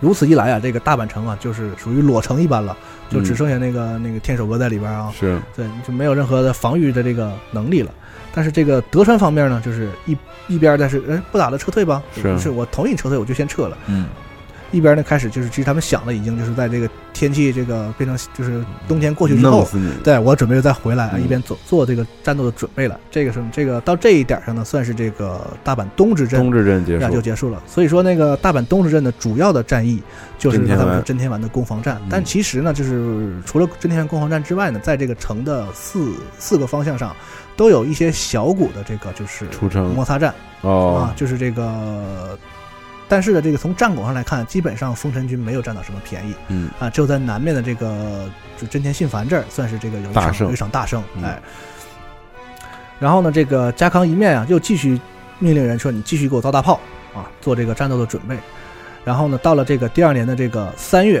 如此一来啊，这个大阪城啊，就是属于裸城一般了，就只剩下那个那个天守阁在里边啊，是对，就没有任何的防御的这个能力了。但是这个德川方面呢，就是一一边但是，哎，不打了，撤退吧，是，是我同意撤退，我就先撤了，嗯。一边呢开始就是，其实他们想的，已经就是在这个天气这个变成就是冬天过去之后，对我准备再回来啊，一边做做这个战斗的准备了。这个是这个到这一点上呢，算是这个大阪东之镇东之镇结束就结束了。所以说那个大阪东之镇的主要的战役就是他们说真天丸的攻防战。但其实呢，就是除了真天丸攻防战之外呢，在这个城的四四个方向上都有一些小股的这个就是出城摩擦战哦啊，就是这个。但是呢，这个从战果上来看，基本上丰臣军没有占到什么便宜。嗯啊，只有在南面的这个就真田信繁这儿，算是这个有一场有一场大胜。哎，然后呢，这个家康一面啊，又继续命令人说：“你继续给我造大炮啊，做这个战斗的准备。”然后呢，到了这个第二年的这个三月，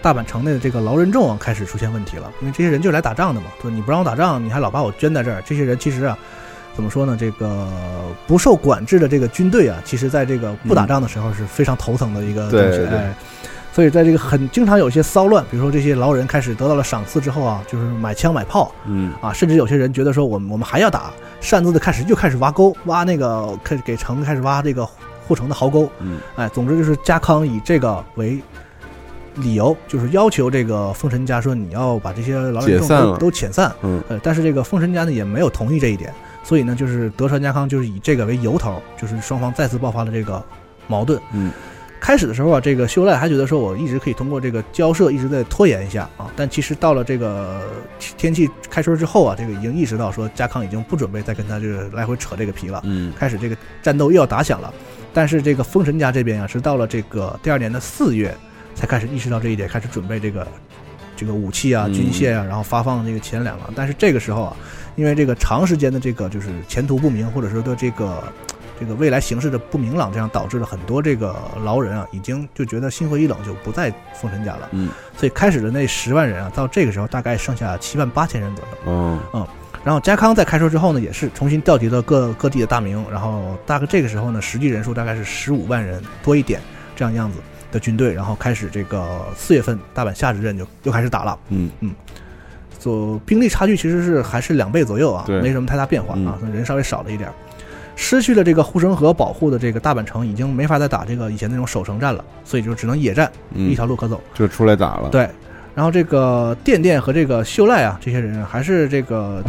大阪城内的这个劳人众啊开始出现问题了，因为这些人就是来打仗的嘛。说你不让我打仗，你还老把我圈在这儿。这些人其实啊。怎么说呢？这个不受管制的这个军队啊，其实在这个不打仗的时候是非常头疼的一个东西。哎，所以在这个很经常有一些骚乱，比如说这些劳人开始得到了赏赐之后啊，就是买枪买炮，嗯啊，甚至有些人觉得说我们我们还要打，擅自的开始又开始挖沟，挖那个开始给城开始挖这个护城的壕沟。嗯，哎，总之就是家康以这个为理由，就是要求这个丰臣家说你要把这些劳人都都遣散。嗯，呃，但是这个丰臣家呢也没有同意这一点。所以呢，就是德川家康就是以这个为由头，就是双方再次爆发了这个矛盾。嗯，开始的时候啊，这个秀赖还觉得说我一直可以通过这个交涉一直在拖延一下啊，但其实到了这个天气开春之后啊，这个已经意识到说家康已经不准备再跟他这个来回扯这个皮了。嗯，开始这个战斗又要打响了。但是这个丰臣家这边啊，是到了这个第二年的四月才开始意识到这一点，开始准备这个这个武器啊、军械啊，然后发放这个钱粮了。但是这个时候啊。因为这个长时间的这个就是前途不明，或者说的这个这个未来形势的不明朗，这样导致了很多这个劳人啊，已经就觉得心灰意冷，就不在丰臣家了。嗯，所以开始的那十万人啊，到这个时候大概剩下七万八千人左右。嗯嗯，然后家康在开说之后呢，也是重新调集了各各地的大名，然后大概这个时候呢，实际人数大概是十五万人多一点这样样子的军队，然后开始这个四月份大阪夏之阵就又开始打了。嗯嗯。就兵力差距其实是还是两倍左右啊，没什么太大变化啊，人稍微少了一点，失去了这个护城河保护的这个大阪城已经没法再打这个以前那种守城战了，所以就只能野战，一条路可走，就出来打了。对，然后这个电电和这个秀赖啊，这些人还是这个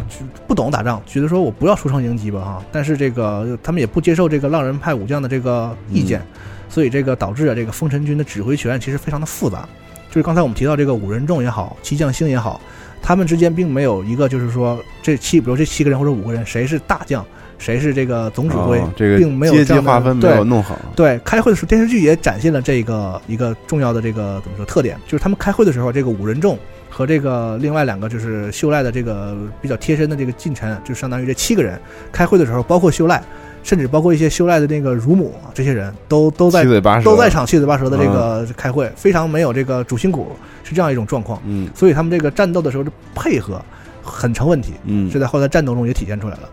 不懂打仗，觉得说我不要出城迎击吧哈，但是这个他们也不接受这个浪人派武将的这个意见，所以这个导致啊这个丰臣军的指挥权其实非常的复杂，就是刚才我们提到这个五人众也好，七将星也好。他们之间并没有一个，就是说这七，比如这七个人或者五个人，谁是大将，谁是这个总指挥，这个并没有阶级划分没有弄好。对，开会的时候，电视剧也展现了这个一个重要的这个怎么说特点，就是他们开会的时候，这个五人众和这个另外两个就是秀赖的这个比较贴身的这个近臣，就相当于这七个人开会的时候，包括秀赖，甚至包括一些修赖的那个乳母，这些人都都在都在场七嘴八舌的这个开会，非常没有这个主心骨，是这样一种状况。嗯所以他们这个战斗的时候的配合很成问题，嗯这在后来战斗中也体现出来了。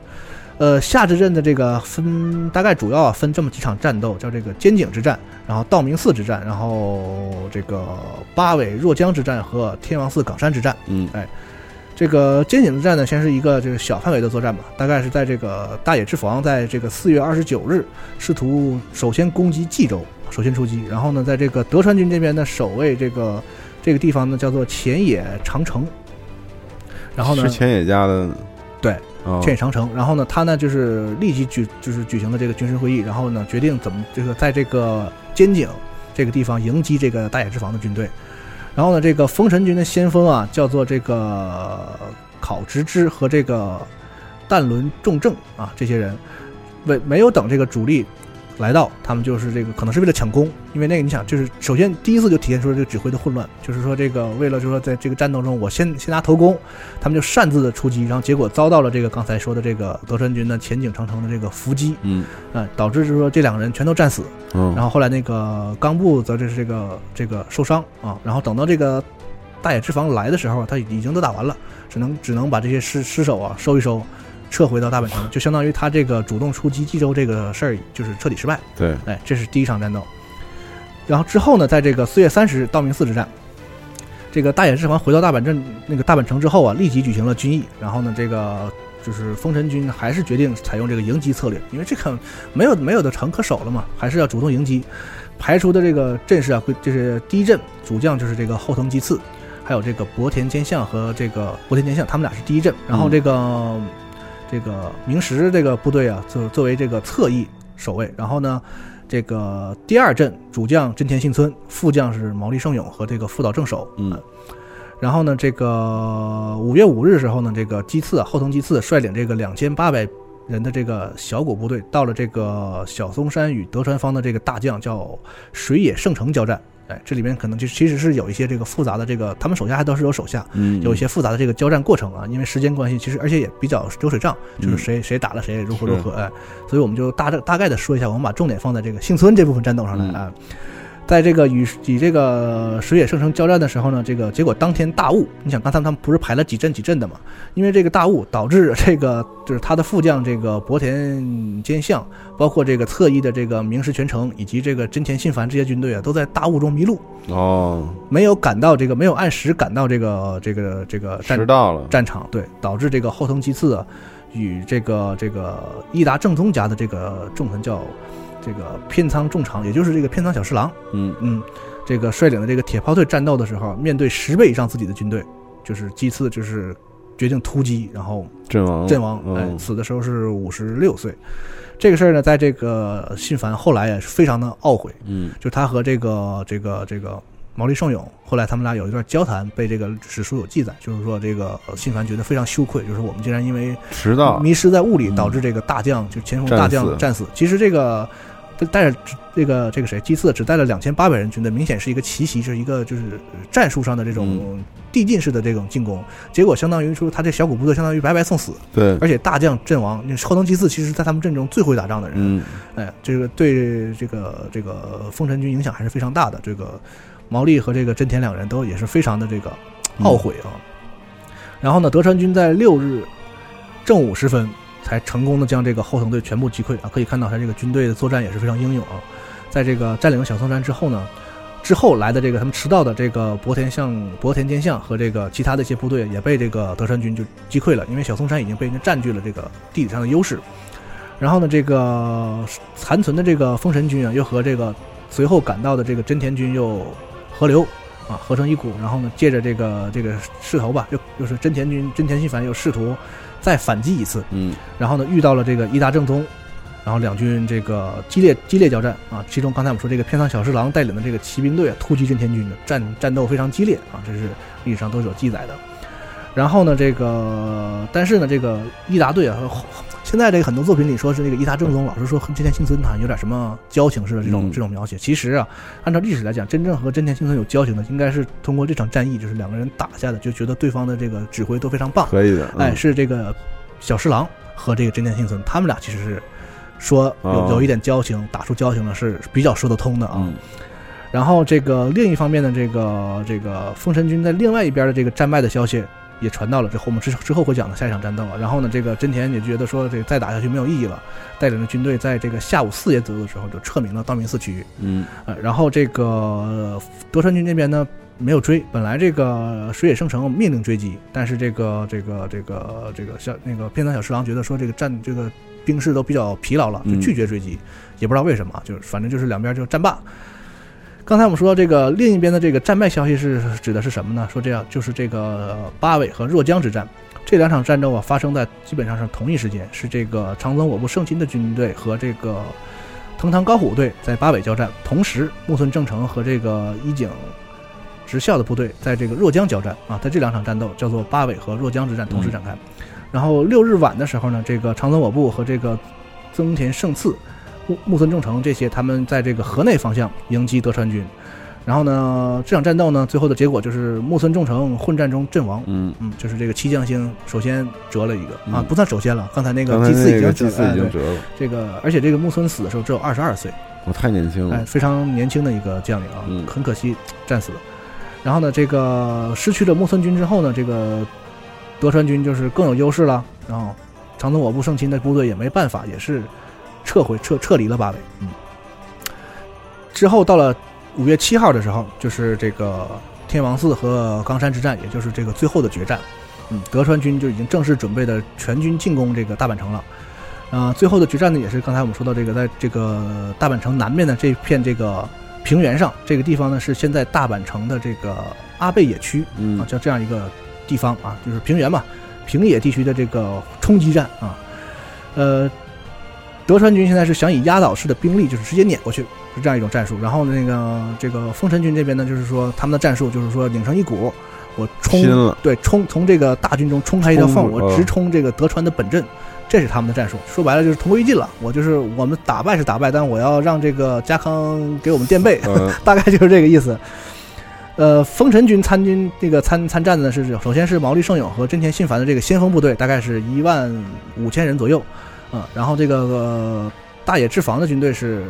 呃，夏之阵的这个分大概主要啊分这么几场战斗，叫这个尖井之战，然后道明寺之战，然后这个八尾若江之战和天王寺岗山之战。嗯哎，这个尖井之战呢，先是一个这个小范围的作战吧，大概是在这个大野之防在这个四月二十九日试图首先攻击冀州，首先出击，然后呢，在这个德川军这边呢守卫这个这个地方呢叫做前野长城，然后呢是前野家的对，哦千野长城。然后呢，他呢就是立即举就是举行了这个军事会议，然后呢决定怎么这个在这个尖井这个地方迎击这个大野之防的军队。然后呢，这个风神军的先锋啊叫做这个考直之和这个淡轮重正啊这些人，没没有等这个主力来到，他们就是这个可能是为了抢攻，因为那个你想就是首先第一次就体现出了这个指挥的混乱，就是说这个为了就是说在这个战斗中我先先拿头功，他们就擅自的出击，然后结果遭到了这个刚才说的这个德川军的前景长城的这个伏击，嗯。啊、导致就是说这两个人全都战死，嗯，然后后来那个冈部则这是这个这个受伤啊，然后等到这个大野之防来的时候，他已经都打完了，只能只能把这些尸尸首啊收一收，撤回到大阪城，就相当于他这个主动出击冀州这个事儿就是彻底失败。对，哎，这是第一场战斗。然后之后呢，在这个四月三十日道明寺之战，这个大野之防回到大阪镇那个大阪城之后啊，立即举行了军议。然后呢，这个就是丰臣军还是决定采用这个迎击策略，因为这个没有没有的城可守了嘛，还是要主动迎击。排除的这个阵势啊，就是第一阵主将就是这个后藤吉次，还有这个博田兼相和这个博田兼相，他们俩是第一阵。然后这个、这个明石这个部队啊，作作为这个侧翼守卫。然后呢，这个第二阵主将真田幸村，副将是毛利胜勇和这个副岛正守。嗯。然后呢，这个五月五日的时候呢，这个基次啊，后藤基次率领这个两千八百人的这个小股部队，到了这个小松山与德川方的这个大将叫水野胜成交战。哎，这里面可能就其实是有一些这个复杂的这个，他们手下还都是有手下，嗯有一些复杂的这个交战过程啊，因为时间关系，其实而且也比较流水账，就是嗯。谁谁打了谁，如何如何，哎，所以我们就大大概的说一下，我们把重点放在这个幸村这部分战斗上来嗯。啊。在这个与与这个水野胜成交战的时候呢，这个结果当天大雾，你想刚才他们不是排了几阵几阵的嘛？因为这个大雾导致这个就是他的副将这个博田兼相，包括这个侧翼的这个明石全成以及这个真田信繁这些军队啊，都在大雾中迷路，哦，没有赶到这个没有按时赶到这个这个这个战迟到了，战场，对，导致这个后藤吉次啊与这个这个伊达正宗家的这个重臣叫这个偏仓重长，也就是这个偏仓小侍郎，嗯。嗯，这个率领的这个铁炮队战斗的时候，面对十倍以上自己的军队，就是几次就是决定突击，然后阵亡。阵亡，哎，嗯死的时候是五十六岁。这个事儿呢，在这个信繁后来也是非常的懊悔，嗯。就他和这个这个这个毛利胜勇，后来他们俩有一段交谈，被这个史书有记载，就是说这个呃信繁觉得非常羞愧，就是我们竟然因为迟到。迷失在雾里，嗯导致这个大将就前锋大将战死。其实这个带着这个这个谁基次只带了两千八百人军队，明显是一个奇袭，是一个就是战术上的这种嗯递进式的这种进攻，结果相当于说他这小股部队相当于白白送死，对，而且大将阵亡。那后藤基次其实在他们阵中最会打仗的人，嗯哎，这个对这个这个丰臣军影响还是非常大的。这个毛利和这个真田两人都也是非常的这个懊悔啊。然后呢，德川军在六日正午时分才成功的将这个后藤队全部击溃啊。可以看到他这个军队的作战也是非常英勇啊。在这个占领了小松山之后呢，之后来的这个他们迟到的这个博田相、博田兼相和这个其他的一些部队也被这个德川军就击溃了，因为小松山已经被人占据了这个地理上的优势。然后呢，这个残存的这个丰臣军啊，又和这个随后赶到的这个真田军又合流啊，合成一股。然后呢，借着这个这个势头吧，又又是真田军真田信繁又试图再反击一次。嗯然后呢，遇到了这个伊达政宗，然后两军这个激烈激烈交战啊。其中刚才我们说这个偏仓小侍郎带领的这个骑兵队啊，突击真田军的战战斗非常激烈啊，这是历史上都是有记载的。然后呢，这个但是呢，这个伊达队啊，现在这个很多作品里说是那个伊达正宗，老是说和真田幸村他有点什么交情似的这种、嗯。这种描写。其实啊，按照历史来讲，真正和真田幸村有交情的，应该是通过这场战役，就是两个人打下的，就觉得对方的这个指挥都非常棒，可以的，嗯。哎，是这个小侍郎和这个真田幸村，他们俩其实是说有哦有一点交情，打出交情了，是比较说得通的啊。嗯。然后这个另一方面呢，这个这个丰臣军在另外一边的这个战败的消息也传到了，这后我们之之后会讲的下一场战斗啊。然后呢，这个真田也觉得说这个再打下去没有意义了，带领着军队在这个下午四点左右的时候就撤明了道明寺区域。嗯呃，然后这个呃德川军这边呢没有追，本来这个水野胜成命令追击，但是这个这个这个这个小那个片仓小十郎觉得说这个战这个兵士都比较疲劳了，就嗯拒绝追击，也不知道为什么，就是反正就是两边就战罢。刚才我们说这个另一边的这个战败消息是指的是什么呢？说这样就是这个八尾和若江之战，这两场战斗啊发生在基本上是同一时间，是这个长宗我部胜亲的军队和这个藤堂高虎队在八尾交战，同时木村正成和这个伊井直校的部队在这个若江交战啊，在这两场战斗叫做八尾和若江之战同时展开。然后六日晚的时候呢，这个长宗我部和这个增田胜次、木木村正成这些他们在这个河内方向迎击德川军。然后呢，这场战斗呢，最后的结果就是木村重成混战中阵亡。嗯，嗯，就是这个七将星首先折了一个啊嗯，不算首先了，刚才那个祭祀已经折了，哎对祀已经折了，这个，而且这个木村死的时候只有二十二岁，我太年轻了哎，非常年轻的一个将领啊，嗯很可惜战死了。然后呢，这个失去了木村军之后呢，这个德川军就是更有优势了。然后长宗我部胜亲的部队也没办法，也是撤回撤撤离了八尾。嗯，之后到了五月七号的时候，就是这个天王寺和冈山之战，也就是这个最后的决战。嗯，德川军就已经正式准备的全军进攻这个大阪城了。啊、最后的决战呢，也是刚才我们说到这个，在这个大阪城南面的这片这个平原上，这个地方呢是现在大阪城的这个阿贝野区嗯啊，叫这样一个地方啊，就是平原嘛，平野地区的这个冲击战啊，呃，德川军现在是想以压倒式的兵力，就是直接碾过去，是这样一种战术。然后那个这个丰臣军这边呢，就是说他们的战术就是说拧成一股，我冲了，对，冲从这个大军中冲开一条缝，我直冲这个德川的本阵，这是他们的战术。说白了就是同归于尽了。我就是我们打败是打败，但我要让这个家康给我们垫背，呃，大概就是这个意思。呃，丰臣军参军这个参参战的呢是首先是毛利胜永和真田信繁的这个先锋部队，大概是一万五千人左右，啊、然后这个、呃大野志房的军队是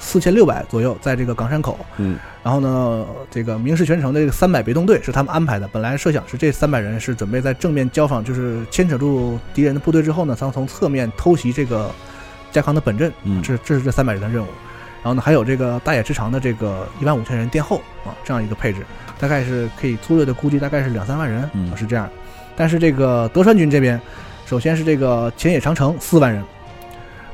四千六百左右，在这个冈山口，嗯，然后呢，这个明石全城的这个三百别动队是他们安排的。本来设想是这三百人是准备在正面交防，就是牵扯住敌人的部队之后呢，将从侧面偷袭这个加康的本阵。嗯这这是这三百人的任务。然后呢，还有这个大野之长的这个一万五千人殿后啊，这样一个配置，大概是可以粗略的估计，大概是两三万人，嗯是这样。但是这个德川军这边，首先是这个前野长城四万人，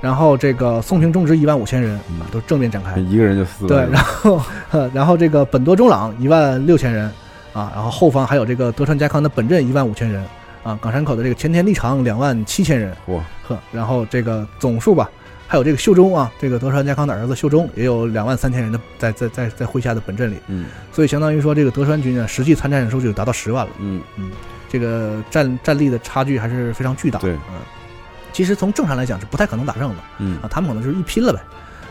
然后这个松平忠直一万五千人都正面展开。一个人就四对，万，然后呃 然后这个本多中朗一万六千人啊，然后后方还有这个德川家康的本阵一万五千人啊，冈山口的这个前田利长两万七千人，哇，呵，然后这个总数吧，还有这个秀忠啊，这个德川家康的儿子秀忠也有两万三千人的在在在在麾下的本阵里，嗯。所以相当于说这个德川军呢，实际参战人数就达到十万了，嗯。嗯，这个战战力的差距还是非常巨大。对嗯，其实从正常来讲是不太可能打胜的。嗯啊，他们可能就是一拼了呗。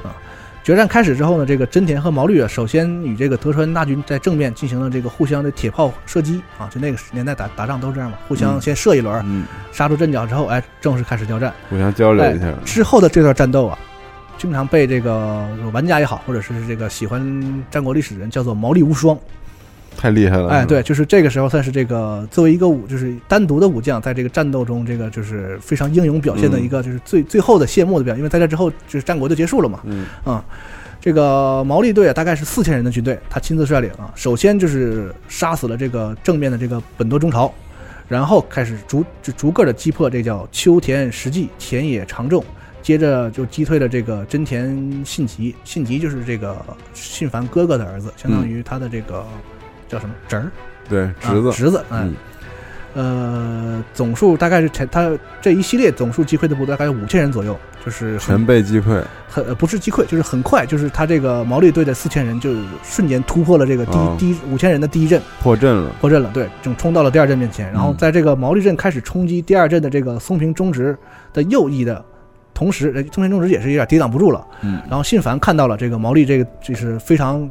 啊，决战开始之后呢，这个真田和毛利啊，首先与这个德川大军在正面进行了这个互相的铁炮射击啊，就那个年代打打仗都是这样嘛，互相嗯先射一轮，嗯，杀出阵脚之后，哎，正式开始交战。互相交流一下哎，之后的这段战斗啊，经常被这个玩家也好，或者是这个喜欢战国历史的人叫做毛利无双。太厉害了，哎，对，，就是这个时候算是这个作为一个武，就是单独的武将，在这个战斗中，这个就是非常英勇表现的一个，就是最最后的谢幕的表现。因为在这之后，就是战国就结束了嘛。嗯啊、这个毛利队啊，大概是四千人的军队，他亲自率领啊。首先就是杀死了这个正面的这个本多忠朝，然后开始逐就逐个的击破这叫秋田实际、田野长重，接着就击退了这个真田信吉，信吉就是这个信繁哥哥的儿子，相当于他的这个、叫什么侄儿。对，侄子啊，侄子，哎，嗯。呃，总数大概是前他这一系列总数击溃的部队大概有五千人左右，就是全被击溃，很呃不是击溃，就是很快，就是他这个毛利队的四千人就瞬间突破了这个第第一五千人的第一阵。破阵了，破阵了，对，正冲到了第二阵面前，然后嗯。在这个毛利阵开始冲击第二阵的这个松平忠直的右翼的同时，呃松平忠直也是有点抵挡不住了，嗯。然后信繁看到了这个毛利这个就是非常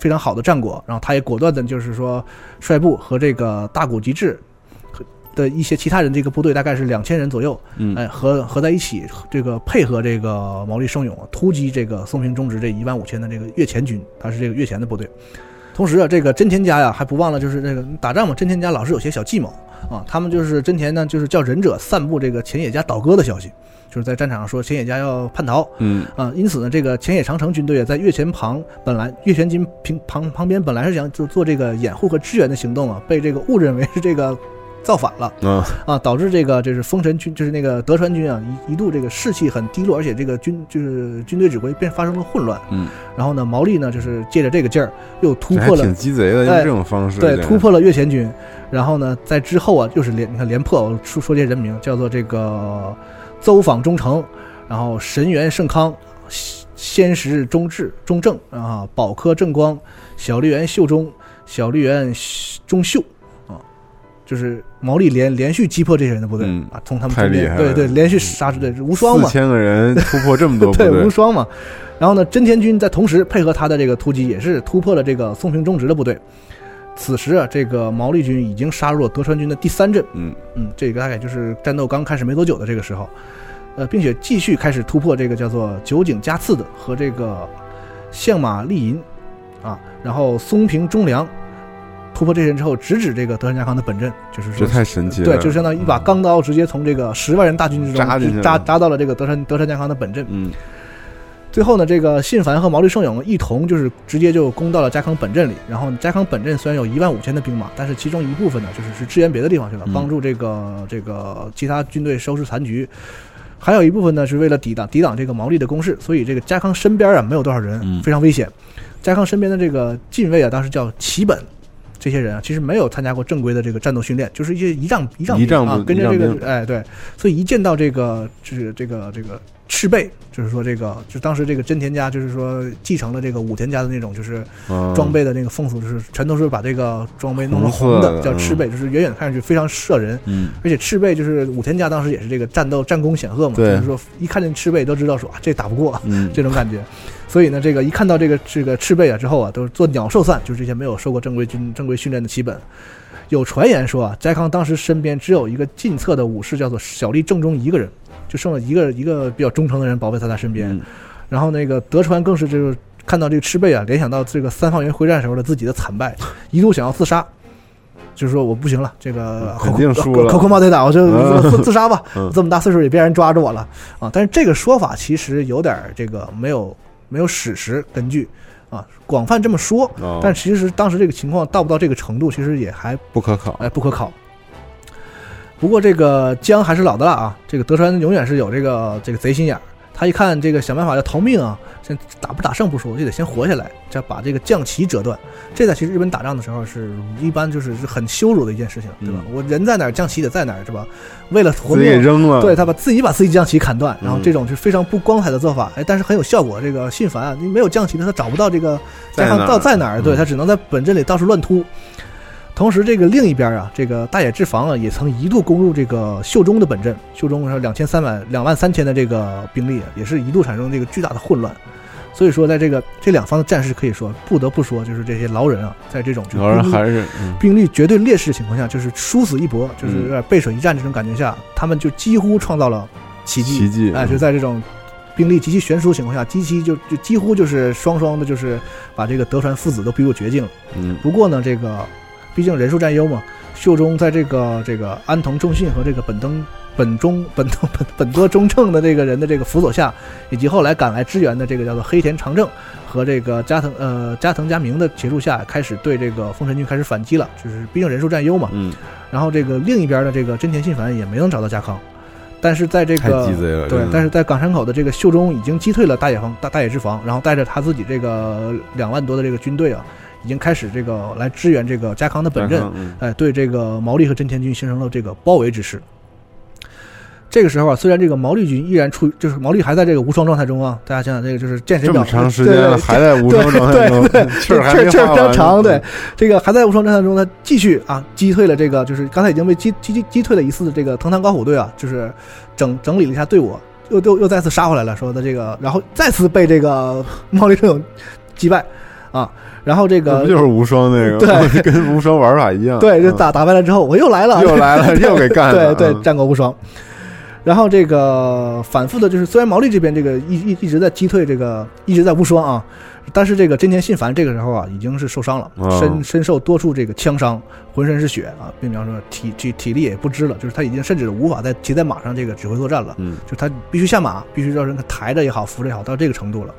非常好的战果，然后他也果断的就是说率部和这个大谷吉志和的一些其他人，这个部队大概是两千人左右，嗯哎，合合在一起，这个配合这个毛利胜勇突击这个松平忠直这一万五千的这个越前军，他是这个越前的部队。同时啊，这个真田家呀，还不忘了就是这个打仗嘛，真田家老是有些小计谋啊。他们就是真田呢，就是叫忍者散布这个浅野家倒戈的消息，就是在战场上说浅野家要叛逃嗯啊。因此呢，这个浅野长城军队啊，在越前旁本来越前军平旁旁边本来是想做做这个掩护和支援的行动啊，被这个误认为是这个造反了。啊啊，导致这个就是丰臣军，就是那个德川军啊，一一度这个士气很低落，而且这个军就是军队指挥便发生了混乱。嗯，然后呢，毛利呢就是借着这个劲儿，又突破了挺鸡贼的，用哎这种方式这个对突破了越前军，然后呢，在之后啊，又是连你看连破，我说说这些人名叫做这个邹访忠诚，然后神原盛康、先时中治中正啊，保科正光、小笠原秀忠、小笠原忠秀啊，就是毛利连连续击破这些人的部队、嗯啊，从他们太厉害对对连续杀出对无双嘛。四，千个人突破这么多 部对。队无，双嘛。然后呢，真田军在同时配合他的这个突击，也是突破了这个松平忠直的部队。此时啊，这个毛利军已经杀入了德川军的第三阵，嗯。嗯，这个大概就是战斗刚开始没多久的这个时候，呃，并且继续开始突破这个叫做酒井家次的和这个相马利银。啊，然后松平忠良突破这些人之后，直指这个德川家康的本阵，就是说这太神奇了，对，就相当于一把钢刀直接从这个十万人大军之中扎扎扎到了这个德川德川家康的本阵。嗯最后呢，这个信繁和毛利胜勇一同就是直接就攻到了家康本阵里。然后家康本阵虽然有一万五千的兵马，但是其中一部分呢，就是是支援别的地方去了嗯，帮助这个这个其他军队收拾残局。还有一部分呢，是为了抵挡抵挡这个毛利的攻势，所以这个家康身边啊没有多少人嗯，非常危险。家康身边的这个近卫啊，当时叫齐本，这些人啊，其实没有参加过正规的这个战斗训练，就是一些仪仗仪仗兵啊跟着这个哎对，所以一见到这个就是这个这个赤背，就是说这个就当时这个真田家就是说继承了这个武田家的那种就是啊。装备的那个风俗，就是全都是把这个装备弄成红的，叫赤背，就是远远看上去非常摄人。嗯。而且赤背就是武田家当时也是这个战斗战功显赫嘛，就是说一看见赤背都知道说啊这打不过，嗯。这种感觉。所以呢，这个一看到这个这个赤背啊之后啊，都是做鸟兽散，就是这些没有受过正规军正规训练的齐本。有传言说啊，斋康当时身边只有一个近侧的武士，叫做小笠正中一个人，就剩了一个一个比较忠诚的人保卫在他身边。嗯然后那个德川更是就是看到这个赤背啊，联想到这个三方原会战时候的自己的惨败，一度想要自杀，就是说我不行了，这个肯定输了口口冒得打，我就嗯自自杀吧 嗯。这么大岁数也别人抓着我了啊！但是这个说法其实有点这个没有没有史实根据啊，广泛这么说，哦但其实当时这个情况到不到这个程度，其实也还不可考，哎不可考。不过这个姜还是老的辣啊，这个德川永远是有这个这个贼心眼儿。他一看这个想办法要逃命啊，先打不打胜不说，就得先活下来，再把这个将旗折断。这在其实日本打仗的时候是一般就是是很羞辱的一件事情，对吧？我人在哪儿，将旗得在哪儿，是吧？为了活嗯自己扔了，对他把自己把自己将旗砍断，然后嗯这种是非常不光彩的做法，哎，但是很有效果。这个信繁啊，你没有将旗的，他找不到这个在哪儿到在哪儿，对嗯他只能在本阵里到处乱突。同时，这个另一边啊，这个大野志房啊，也曾一度攻入这个秀忠的本阵。秀中是两千三百两万三千的这个兵力啊，也是一度产生这个巨大的混乱。所以说，在这个这两方的战士可以说不得不说，就是这些劳人啊，在这种就老人还是嗯兵力绝对劣势的情况下，就是殊死一搏，就是嗯有点背水一战这种感觉下，他们就几乎创造了奇迹。奇迹，哎，就在这种兵力极其悬殊的情况下，极其就就几乎就是双双的，就是把这个德川父子都逼入绝境了。嗯不过呢，这个毕竟人数占优嘛，秀忠在这个这个安藤忠信和这个本登本中 本登本本多忠正的这个人的这个辅佐下，以及后来赶来支援的这个叫做黑田长政和这个加藤呃加藤加明的协助下，开始对这个丰臣军开始反击了。就是毕竟人数占优嘛。嗯，然后这个另一边的这个真田信繁也没能找到家康，但是在这个对但是在冈山口的这个秀忠已经击退了大野方大大野之防，然后带着他自己这个两万多的这个军队啊，已经开始这个来支援这个家康的本阵，嗯。哎，对这个毛利和真田军形成了这个包围之势。这个时候啊，虽然这个毛利军依然处于，就是毛利还在这个无双状态中啊，大家想想这个就是见谁表这么长时间了，还在无双状态中，气儿 还没气儿化完非常长，对，这个还在无双状态中，他继续啊击退了这个，就是刚才已经被击击击击退了一次的这个藤堂高虎队啊，就是整整理了一下队伍，又又又再次杀回来了，说的这个，然后再次被这个毛利胜勇击败啊。然后这个不就是无双那个？对，跟无双玩法一样。对，就打打败了之后，我又来了，又来了，又给干了。对对，战国无双。然后这个反复的，就是虽然毛利这边这个一一一直在击退这个，一直在无双啊，但是这个真田信繁这个时候啊，已经是受伤了，身身受多处这个枪伤，浑身是血啊，并方说体体体力也不支了，就是他已经甚至无法再骑在马上这个指挥作战了，嗯，就他必须下马，必须让人抬着也好，扶着也好，到这个程度了。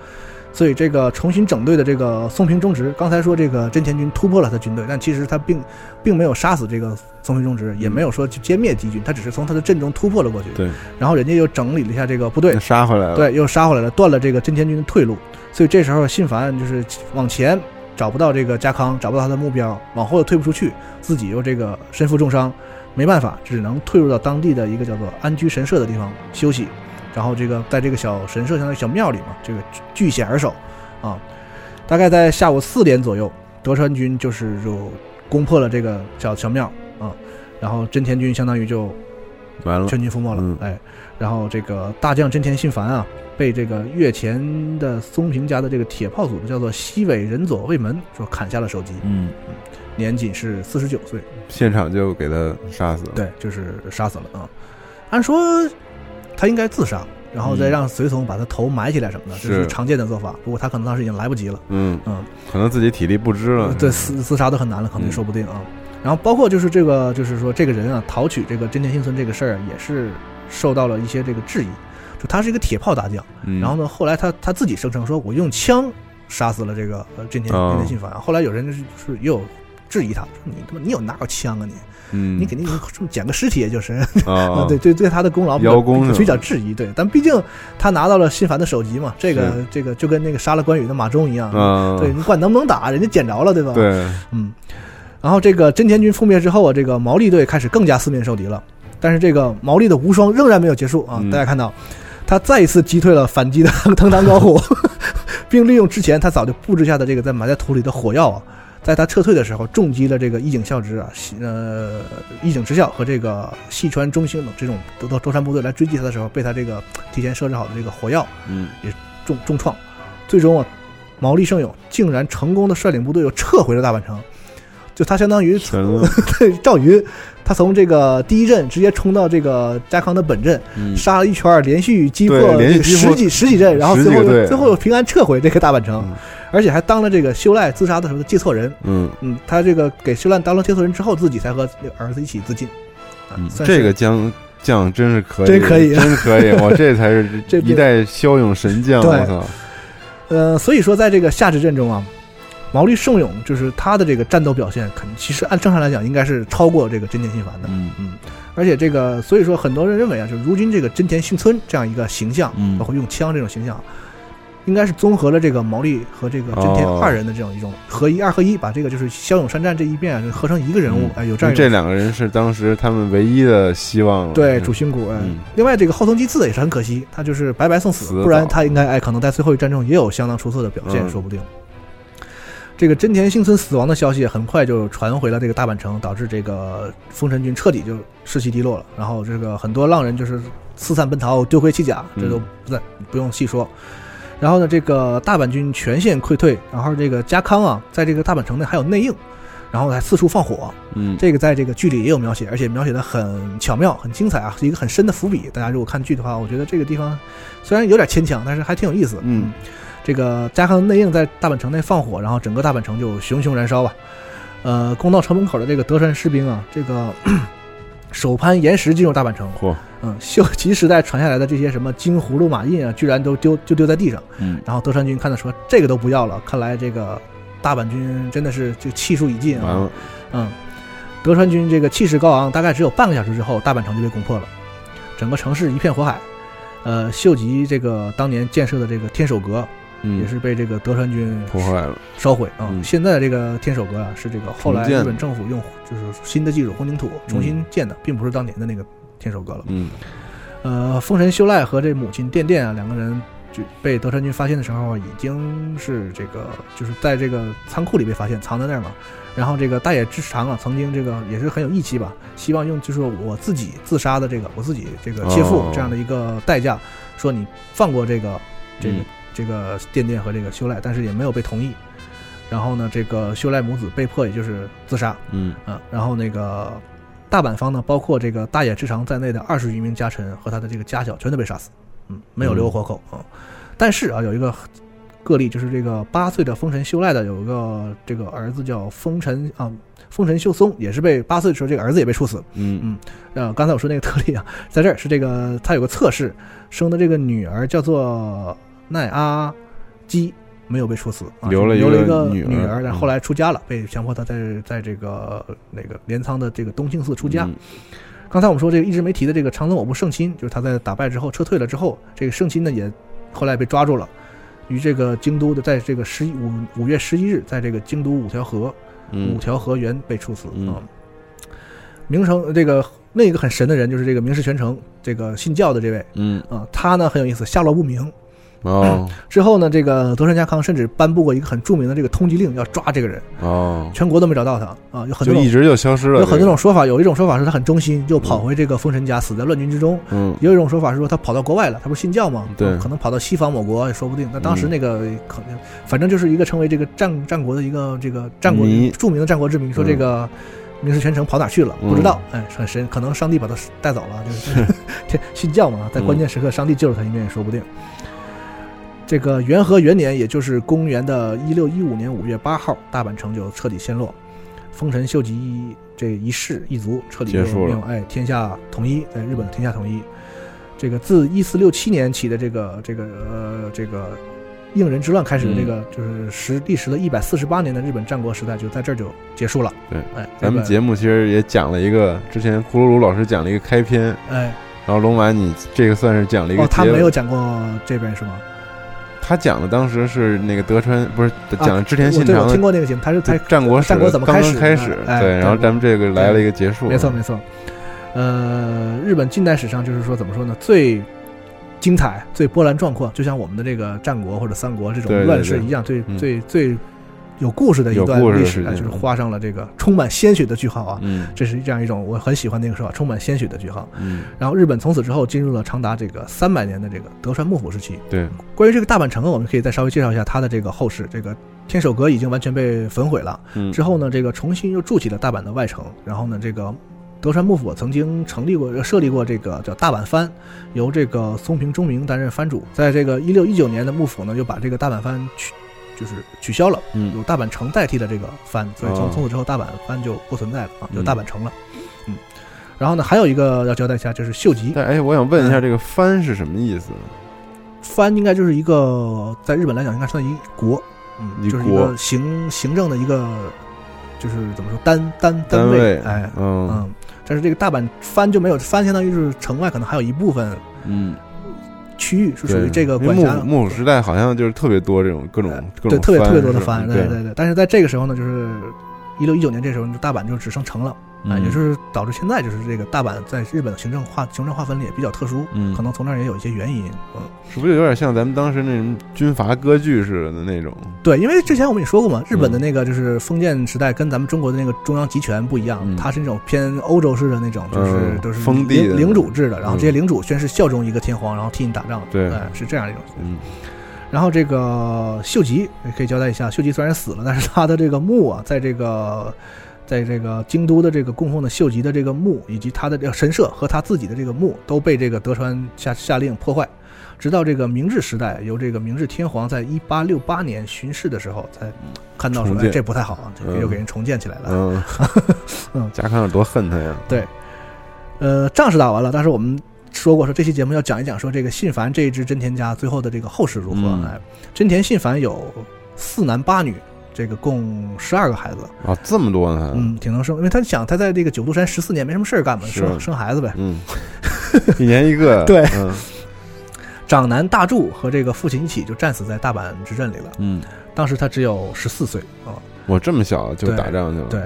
所以这个重新整队的这个松平忠直，刚才说这个真田军突破了他军队，但其实他并并没有杀死这个松平忠直，也没有说去歼灭敌军，他只是从他的阵中突破了过去。对，然后人家又整理了一下这个部队，杀回来了。对，又杀回来了，断了这个真田军的退路。所以这时候信繁就是往前找不到这个家康，找不到他的目标，往后又退不出去，自己又这个身负重伤，没办法，只能退入到当地的一个叫做安居神社的地方休息。然后这个在这个小神社，相当于小庙里嘛，这个据险而守，啊，大概在下午四点左右，德川军就是就攻破了这个小小庙啊，然后真田军相当于就完了，全军覆没了，哎，然后这个大将真田信繁啊，被这个越前的松平家的这个铁炮组叫做西尾仁佐卫门说砍下了首级，嗯，年仅是四十九岁，现场就给他杀死了，对，就是杀死了啊，按说。他应该自杀，然后再让随从把他头埋起来什么的，这是常见的做法。不过他可能当时已经来不及了。嗯嗯，可能自己体力不支了。对，自自杀都很难了，可能说不定啊。然后包括就是这个，就是说这个人啊，讨取这个真田幸村这个事儿，也是受到了一些这个质疑。就他是一个铁炮大将，然后呢，后来他他自己声称说，我用枪杀死了这个真田真田信繁。后来有人是是又质疑他，说你他妈你有哪有枪啊你？嗯，你肯定捡个尸体也，就是 啊，对对对，他的功劳邀功比较质疑，对，但毕竟他拿到了心烦的首级嘛，这个这个就跟那个杀了关羽的马忠一样，对你管能不能打，人家捡着了，对吧？对，嗯，然后这个真田军覆灭之后啊，这个毛利队开始更加四面受敌了，但是这个毛利的无双仍然没有结束啊，大家看到他再一次击退了反击的 藤堂高虎，并利用之前他早就布置下的这个在埋在土里的火药啊。在他撤退的时候，重击了这个一井孝之啊，呃，一井直孝和这个细川中兴等这种得到舟山部队来追击他的时候，被他这个提前设置好的这个火药，嗯，也重重创。最终啊，毛利胜友竟然成功的率领部队又撤回了大阪城。就他相当于 对赵云，他从这个第一阵直接冲到这个家康的本阵，杀了一圈，连续击破十几十几阵，然后最后最后又平安撤回这个大阪城。而且还当了这个修赖自杀的时候的借错人。嗯嗯，他这个给修赖当了借错人之后，自己才和儿子一起自尽。嗯，这个将将真是可以，真可以，真可以！我 这才是这一代骁勇神将。我操！呃，所以说在这个夏之阵中啊，毛利胜勇就是他的这个战斗表现，肯其实按正常来讲应该是超过这个真田信繁的。嗯嗯，而且这个所以说很多人认为啊，就如今这个真田幸村这样一个形象，包括用枪这种形象。应该是综合了这个毛利和这个真田二人的这种一种合一，二合一，把这个就是骁勇善战这一遍合成一个人物，哎，有这样。这两个人是当时他们唯一的希望。对，主心骨。哎，另外这个后藤吉次也是很可惜，他就是白白送死，不然他应该哎可能在最后一战中也有相当出色的表现，说不定。这个真田幸村死亡的消息很快就传回了这个大阪城，导致这个丰臣军彻底就士气低落了，然后这个很多浪人就是四散奔逃，丢盔弃甲，这都不在不用细说。然后呢，这个大阪军全线溃退，然后这个家康啊，在这个大阪城内还有内应，然后还四处放火。嗯，这个在这个剧里也有描写，而且描写的很巧妙、很精彩啊，是一个很深的伏笔。大家如果看剧的话，我觉得这个地方虽然有点牵强，但是还挺有意思。嗯，这个加康内应在大阪城内放火，然后整个大阪城就熊熊燃烧吧。呃，攻到城门口的这个德川士兵啊，这个。手攀岩石进入大阪城，嚯，嗯，秀吉时代传下来的这些什么金葫芦马印啊，居然都丢就丢在地上，嗯，然后德川军看到说这个都不要了，看来这个大阪军真的是就气数已尽啊，嗯，德川军这个气势高昂，大概只有半个小时之后，大阪城就被攻破了，整个城市一片火海，呃，秀吉这个当年建设的这个天守阁。也是被这个德川军破坏了、烧毁啊！现在这个天守阁啊，是这个后来日本政府用就是新的技术混凝土重新建的，并不是当年的那个天守阁了。嗯，呃，丰臣秀赖和这母亲殿殿啊，两个人就被德川军发现的时候，已经是这个就是在这个仓库里被发现，藏在那儿嘛。然后这个大野之长啊，曾经这个也是很有义气吧，希望用就是我自己自杀的这个我自己这个切腹这样的一个代价，说你放过这个这个。这个电电和这个修赖，但是也没有被同意。然后呢，这个修赖母子被迫也就是自杀，嗯啊，然后那个大阪方呢，包括这个大野之长在内的二十余名家臣和他的这个家小全都被杀死，嗯，没有留活口啊。但是啊，有一个个例，就是这个八岁的丰臣秀赖的有一个这个儿子叫丰臣啊，丰臣秀松，也是被八岁的时候这个儿子也被处死。嗯嗯，呃，刚才我说那个特例啊，在这儿是这个他有个侧室，生的这个女儿叫做奈阿基。没有被处死，啊、留了留了一个女女儿，但后来出家了，被强迫他在在这个那个镰仓的这个东庆寺出家。嗯刚才我们说这个一直没提的这个长宗我部胜亲，就是他在打败之后撤退了之后，这个胜亲呢也后来被抓住了，于这个京都的在这个十一五五月十一日，在这个京都五条河、嗯五条河原被处死嗯啊。明成这个另一个很神的人就是这个明石全成，这个信教的这位嗯啊，他呢很有意思，下落不明。哦之后呢，这个德川家康甚至颁布过一个很著名的这个通缉令，要抓这个人，哦，全国都没找到他啊，有很多就一直就消失了。有很多种说法，有一种说法是他很忠心，就跑回这个丰臣家，死在乱军之中；嗯也有一种说法是说他跑到国外了，他不是信教吗？对可能跑到西方某国也说不定。那当时嗯那个可能，反正就是一个成为这个战战国的一个这个战国谜著名的战国之名，说这个名士全城跑哪去了？嗯不知道，哎，很神，可能上帝把他带走了，就是 这信教嘛，在关键时刻上帝救了他一命也说不定。这个元和元年，也就是公元的一六一五年五月八号，大阪城就彻底陷落，丰臣秀吉这一世一族彻底就结束了哎，天下统一，在日本的天下统一。这个自一四六七年起的这个这个呃这个应仁之乱开始的这个，就是时历时了一百四十八年的日本战国时代，就在这儿就结束了。对，哎，咱们节目其实也讲了一个，之前库鲁鲁老师讲了一个开篇，哎然后龙马你这个算是讲了一个哦，他没有讲过这边是吗？他讲的当时是那个德川，不是讲的织田信长我听过那个节目，他是他战国史战国怎么刚刚始开始，哎，对，然后咱们这个来了一个结束，没错没错。呃，日本近代史上就是说怎么说呢？最精彩、最波澜壮阔，就像我们的这个战国或者三国这种乱世一样，最嗯最最有故事的一段历史就是画上了这个充满鲜血的句号啊。嗯这是这样一种我很喜欢的一个说法，充满鲜血的句号。嗯，然后日本从此之后进入了长达这个三百年的这个德川幕府时期。对，关于这个大阪城啊，我们可以再稍微介绍一下它的这个后世。这个天守阁已经完全被焚毁了，嗯之后呢，这个重新又筑起了大阪的外城。然后呢，这个德川幕府曾经成立过、设立过这个叫大阪藩，由这个松平忠明担任藩主。在这个一六一九年的幕府呢，又把这个大阪藩取就是取消了，嗯。有大阪城代替的这个藩，所以从哦。从此之后大阪藩就不存在了啊，就大阪城了。嗯，然后呢，还有一个要交代一下，就是秀吉但哎，我想问一嗯。下，这个藩是什么意思？藩应该就是一个在日本来讲应该算一国，嗯，就是一个行行政的一个，就是怎么说单单单位，位哎，嗯。嗯，但是这个大阪藩就没有藩，相当于是城外可能还有一部分嗯，区域是属于这个管辖的幕府时代好像就是特别多这种各种各对，种特别特别多的藩，藩，是吧对对对。但是在这个时候呢，就是一六一九年这时候，大阪就只剩城了，也就是导致现在就是这个大阪在日本的行政划行政划分里也比较特殊，嗯。可能从那儿也有一些原因，嗯，是不是有点像咱们当时那种军阀割据似的那种？对，因为之前我们也说过嘛，日本的嗯那个就是封建时代跟咱们中国的那个中央集权不一样，嗯。它是那种偏欧洲式的那种，就是嗯都是封地领领主制的，然后嗯这些领主宣誓效忠一个天皇，然后替你打仗，对。哎，是这样一种。嗯然后这个秀吉也可以交代一下，秀吉虽然死了，但是他的这个墓啊，在这个在这个京都的这个供奉的秀吉的这个墓，以及他的这个神社和他自己的这个墓，都被这个德川下下令破坏。直到这个明治时代，由这个明治天皇在一八六八年巡视的时候，才看到说，哎，这不太好啊，又给人重建起来了。嗯 嗯家康有多恨他呀？对，呃，仗是打完了，但是我们说过说这期节目要讲一讲说这个信繁这一支真田家最后的这个后事如何。嗯。哎，真田信繁有四男八女，这个共十二个孩子，啊，这么多呢？嗯，挺能生，因为他想他在这个九度山十四年没什么事儿干嘛，生生孩子呗。嗯，一年一个，对。嗯。长男大柱和这个父亲一起就战死在大阪之阵里了，嗯，当时他只有十四岁啊。我这么小就打仗去了，对，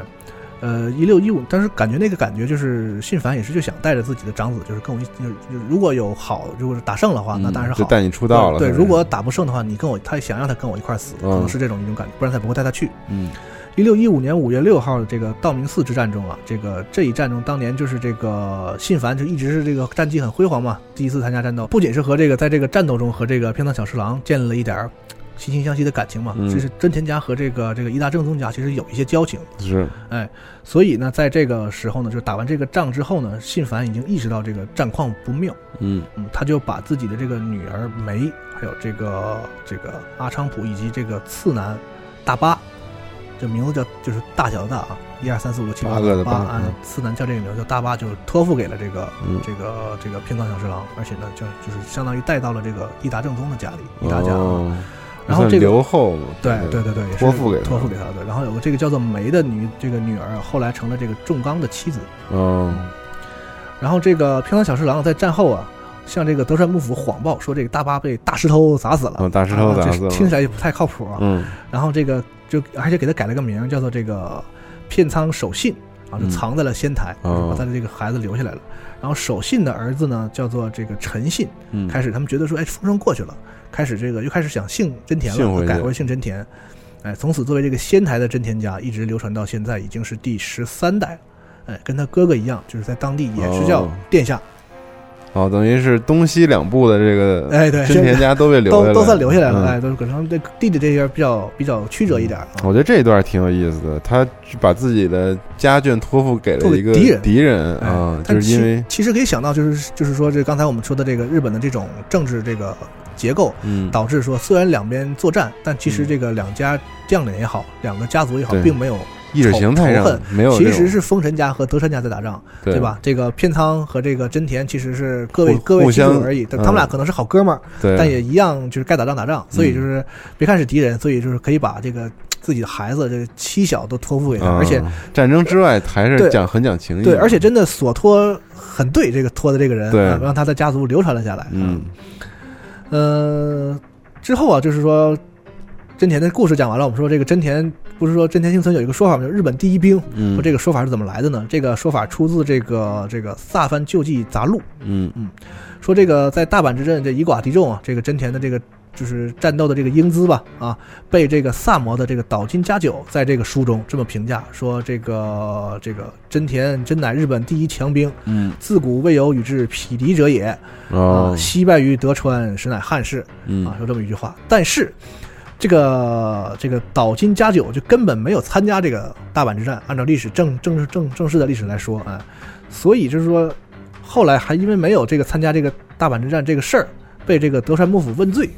呃，一六一五，当时感觉那个感觉就是信繁也是就想带着自己的长子，就是跟我一，就是就是如果有好，如果是打胜的话，那嗯当然是好。就带你出道了对，如果打不胜的话，你跟我，他想让他跟我一块死，可能嗯是这种一种感觉，不然他不会带他去。嗯一六一五年五月六号的这个道明寺之战中啊，这个这一战中，当年就是这个信繁就一直是这个战绩很辉煌嘛，第一次参加战斗，不仅是和这个在这个战斗中和这个片仓小十郎建立了一点儿惺惺相惜的感情嘛。嗯。其实真田家和这个这个伊达正宗家其实有一些交情，是，哎，所以呢，在这个时候呢，就打完这个仗之后呢，信繁已经意识到这个战况不妙，嗯。嗯，他就把自己的这个女儿梅，还有这个这个阿昌普以及这个次男大巴，这名字叫就是大小的大啊，一二三四五六七八八个的八，次男叫这个名字叫大巴，就托付给了这个、嗯。这个这个平冈小十郎，而且呢，就就是相当于带到了这个伊达正宗的家里，伊达家啊。哦，算然后这个留后，对对对对，也是托付给托付给他的。然后有个这个叫做梅的女这个女儿，后来成了这个重刚的妻子。嗯然后这个平仓小侍郎在战后啊，向这个德川幕府谎报说这个大巴被大石头砸死了，哦大石头砸死了听起来也不太靠谱啊。嗯然后这个就而且给他改了个名，叫做这个片仓守信啊，就嗯藏在了仙台，哦把他的这个孩子留下来了。然后守信的儿子呢，叫做这个陈信，嗯，开始他们觉得说，哎，风声过去了，开始这个又开始想姓真田了，改回姓真田。哎，从此作为这个仙台的真田家，一直流传到现在，已经是第十三代了。哎，跟他哥哥一样，就是在当地也是叫哦殿下，哦，等于是东西两部的这个哎对真田家都被留下来都都算留下来了。嗯哎，都是可能这弟弟这边比较比较曲折一点啊。我觉得这一段挺有意思的，他把自己的家眷托付给了一个敌人敌人哎啊，但就是因为其其实可以想到，就是就是说，这刚才我们说的这个日本的这种政治这个结构，嗯。导致说虽然两边作战，但其实嗯。这个两家将领也好，两个家族也好，并没有意识形态上仇恨没有其实是丰臣家和德川家在打仗，对。对吧？这个片仓和这个真田其实是各位各位亲属而已，他们俩可能是好哥们儿，对，但也一样就是该打仗打仗，所以嗯就是别看是敌人，所以就是可以把这个自己的孩子这个妻小都托付给他，啊。而且战争之外还是对。讲很讲情义，对，而且真的所托很对，这个托的这个人，对。啊让他的家族流传了下来。嗯呃，之后啊，就是说真田的故事讲完了，我们说这个真田不是说真田幸村有一个说法吗？就是日本第一兵。嗯说这个说法是怎么来的呢？这个说法出自这个这个《萨藩救济杂录》，嗯说这个在大阪之阵这以寡敌众啊，这个真田的这个就是战斗的这个英姿吧，啊，被这个萨摩的这个岛津家久在这个书中这么评价说，这个这个真田真乃日本第一强兵，嗯。自古未有与之匹敌者也，哦。啊，惜败于德川，实乃汉室嗯。啊，说这么一句话。但是这个这个岛津家久就根本没有参加这个大阪之战，按照历史正正正正式的历史来说啊，所以就是说后来还因为没有这个参加这个大阪之战这个事儿，被这个德川幕府问罪，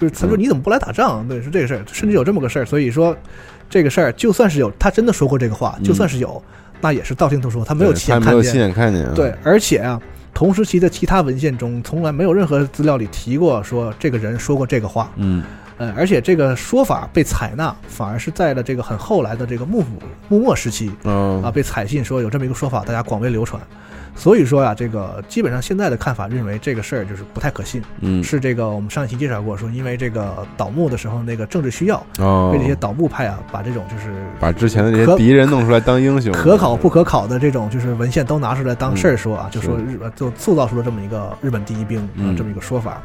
就是他说嗯你怎么不来打仗？对，是这个事儿，甚至有这么个事儿，所以说这个事儿就算是有，他真的说过这个话，就算是有，那也是道听途说，他没有亲眼看见他没有亲。眼看见啊，对，而且啊，同时期的其他文献中，从来没有任何资料里提过说这个人说过这个话。嗯呃，而且这个说法被采纳，反而是在了这个很后来的这个幕府幕末时期哦啊，被采信说有这么一个说法，大家广为流传。所以说呀、这个基本上现在的看法认为这个事儿就是不太可信，嗯。是这个我们上一期介绍过，说因为这个倒幕的时候那个政治需要，哦。被这些倒幕派啊把这种就是把之前的这些敌人弄出来当英雄，可考不可考的这种就是文献都拿出来当事儿说啊，嗯就说日呃就塑造出了这么一个日本第一兵啊、嗯。这么一个说法。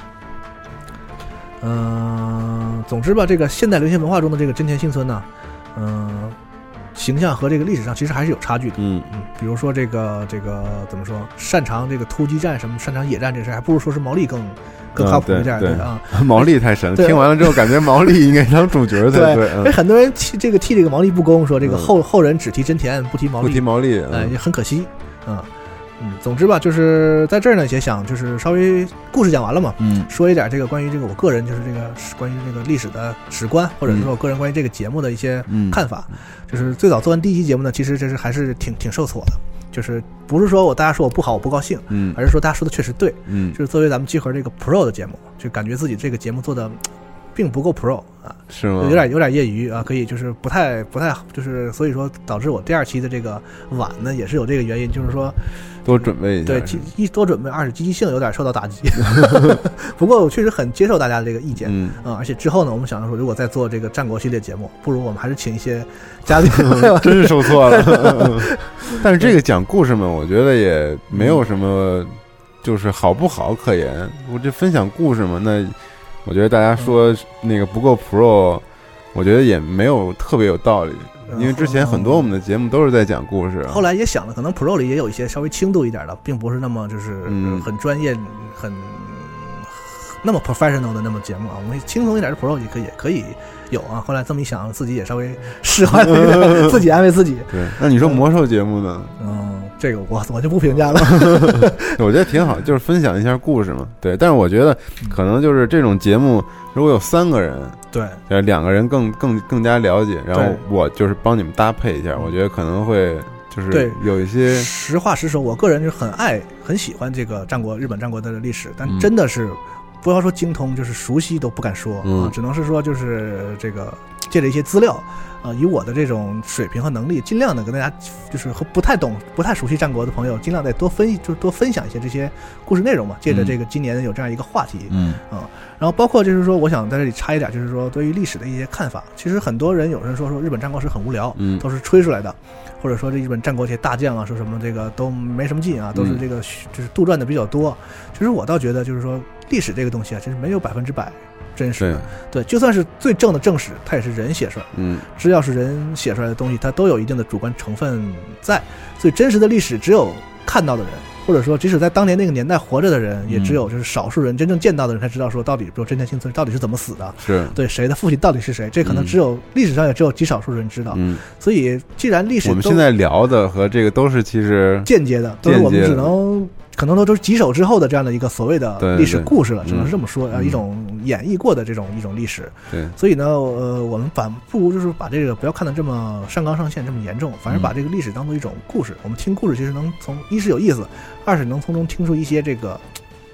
嗯、总之吧，这个现代流行文化中的这个真田幸村呢，嗯、形象和这个历史上其实还是有差距的。嗯。嗯，比如说这个这个怎么说，擅长这个突击战什么，擅长野战这事儿，还不如说是毛利更更靠谱一点，嗯对对啊。毛利太神了，听完了之后感觉毛利应该当主角才对，哎，很多人替这个替这个毛利不公，说这个嗯。后、后人只提真田不提毛利不，提毛利，哎，嗯。也很可惜，啊，嗯，总之吧，就是在这儿呢，也想就是稍微故事讲完了嘛，嗯。说一点这个关于这个我个人就是这个关于这个历史的史观，或者是说我个人关于这个节目的一些嗯。看法。就是最早做完第一期节目呢，其实这是还是挺挺受挫的，就是不是说我大家说我不好我不高兴，嗯。而是说大家说的确实对，嗯。就是作为咱们集合这个 Pro 的节目，就感觉自己这个节目做的并不够 Pro 啊，是吗？有点有点业余啊，可以就是不太不太就是所以说导致我第二期的这个晚呢，也是有这个原因，就是说多准备一下，对积一多准备，二是积极性有点受到打击。不过我确实很接受大家的这个意见。嗯，啊、而且之后呢，我们想着说，如果再做这个战国系列节目，不如我们还是请一些嘉宾，真是受挫了。但是这个讲故事嘛，我觉得也没有什么就是好不好可言。我这分享故事嘛，那我觉得大家说那个不够 pro，我觉得也没有特别有道理。因为之前很多我们的节目都是在讲故事，后来也想了，可能 Pro 里也有一些稍微轻度一点的，并不是那么就是嗯。很专业、很那么 professional 的那么节目啊，我们轻松一点的 pro 也可以也可以有啊。后来这么一想，自己也稍微释怀了一点，自己安慰自己。对，那你说魔兽节目呢？嗯，这个我我就不评价了。我觉得挺好，就是分享一下故事嘛。对，但是我觉得可能就是这种节目，如果有三个人，对，呃，两个人更更更加了解，然后我就是帮你们搭配一下，我觉得可能会就是对有一些实话实说，我个人就很爱很喜欢这个战国日本战国的历史，但真的是不要说精通，就是熟悉都不敢说啊，只能是说就是这个借着一些资料。呃，以我的这种水平和能力，尽量的跟大家，就是和不太懂、不太熟悉战国的朋友，尽量再多分，就是多分享一些这些故事内容嘛。借着这个今年有这样一个话题，嗯啊，然后包括就是说，我想在这里插一点，就是说对于历史的一些看法。其实很多人有人说说日本战国史很无聊，嗯，都是吹出来的，或者说这日本战国这些大将啊，说什么这个都没什么劲啊，都是这个就是杜撰的比较多。其实我倒觉得，就是说历史这个东西啊，其实没有百分之百。真实对，就算是最正的正史，它也是人写出来。嗯，只要是人写出来的东西，它都有一定的主观成分在。所以真实的历史，只有看到的人，或者说即使在当年那个年代活着的人，也只有就是少数人真正见到的人才知道说到底，比如真田幸村到底是怎么死的，是对谁的父亲到底是谁，这可能只有历史上也只有极少数人知道。嗯，所以既然历史我们现在聊的和这个都是其实间接的，都是我们只能。可能都都是几手之后的这样的一个所谓的历史故事了，只能是这么说，啊，一种演绎过的这种一种历史。对，所以呢，呃，我们反不如就是把这个不要看的这么上纲上线，这么严重，反而把这个历史当做一种故事。我们听故事其实能从一是有意思，二是能从中听出一些这个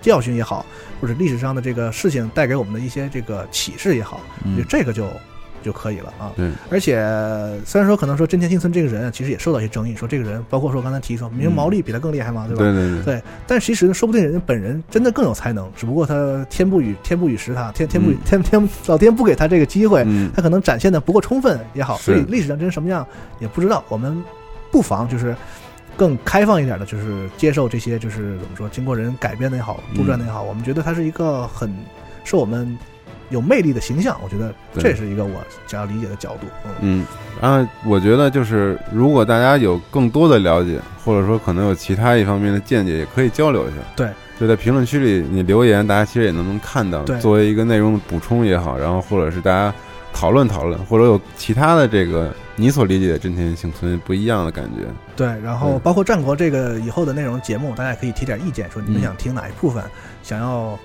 教训也好，或者历史上的这个事情带给我们的一些这个启示也好，就这个就。就可以了啊。对，而且虽然说可能说真田幸村这个人其实也受到一些争议，说这个人包括说刚才提说明毛利比他更厉害嘛，对吧？对对对。对，但其实说不定人家本人真的更有才能，只不过他天不与天不与时他天天不天天老天不给他这个机会，他可能展现的不够充分也好，所以历史上真什么样也不知道。我们不妨就是更开放一点的，就是接受这些就是怎么说，经过人改编的也好，杜撰的也好，我们觉得他是一个很受我们。有魅力的形象，我觉得这是一个我想要理解的角度。嗯，然后我觉得就是，如果大家有更多的了解，或者说可能有其他一方面的见解，也可以交流一下。对，就在评论区里你留言，大家其实也能能看到，作为一个内容的补充也好，然后或者是大家讨论讨论，或者有其他的这个你所理解的真田幸村不一样的感觉。对，然后包括战国这个以后的内容节目，大家也可以提点意见，说你们想听哪一部分，想要。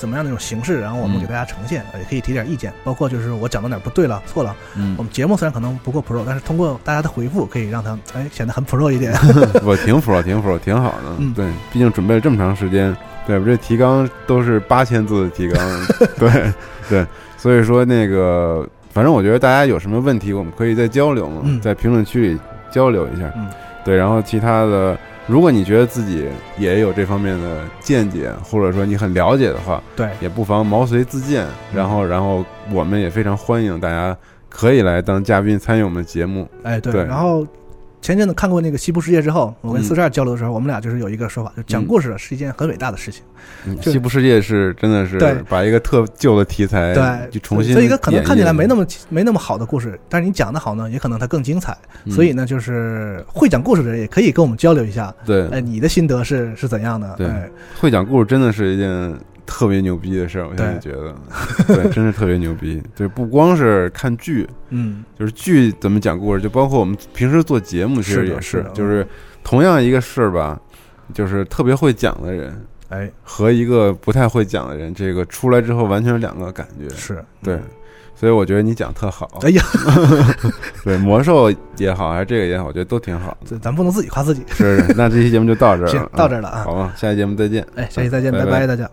怎么样的一种形式，然后我们给大家呈现，也可以提点意见，包括就是我讲到哪不对了、错了。嗯，我们节目虽然可能不够 pro，但是通过大家的回复，可以让它哎显得很 pro 一点。我挺 pro，挺 pro，挺好的。嗯，对，毕竟准备了这么长时间，对我这提纲都是八千字的提纲，对对，所以说那个，反正我觉得大家有什么问题，我们可以再交流嘛，在评论区里交流一下。嗯，对，然后其他的。如果你觉得自己也有这方面的见解，或者说你很了解的话，对，也不妨毛遂自荐。然后，然后我们也非常欢迎大家可以来当嘉宾参与我们的节目。哎，对。然后前阵子看过那个《西部世界》之后，我跟四十二交流的时候，我们俩就是有一个说法，就讲故事是一件很伟大的事情。西部世界是真的是把一个特旧的题材对就重新，所以一个可能看起来没那么没那么好的故事，但是你讲的好呢，也可能它更精彩。所以呢，就是会讲故事的人也可以跟我们交流一下。对，哎，你的心得是是怎样的？对，会讲故事真的是一件特别牛逼的事儿。我现在觉得，对，真是特别牛逼。对，不光是看剧，嗯，就是剧怎么讲故事，就包括我们平时做节目，其实也是，就是同样一个事儿吧，就是特别会讲的人。哎，和一个不太会讲的人，这个出来之后完全是两个感觉。是对，所以我觉得你讲特好。哎呀，对魔兽也好，还是这个也好，我觉得都挺好的。咱不能自己夸自己。是，那这期节目就到这儿了，到这儿了啊。好吧，下期节目再见。哎，下期再见，拜拜，大家。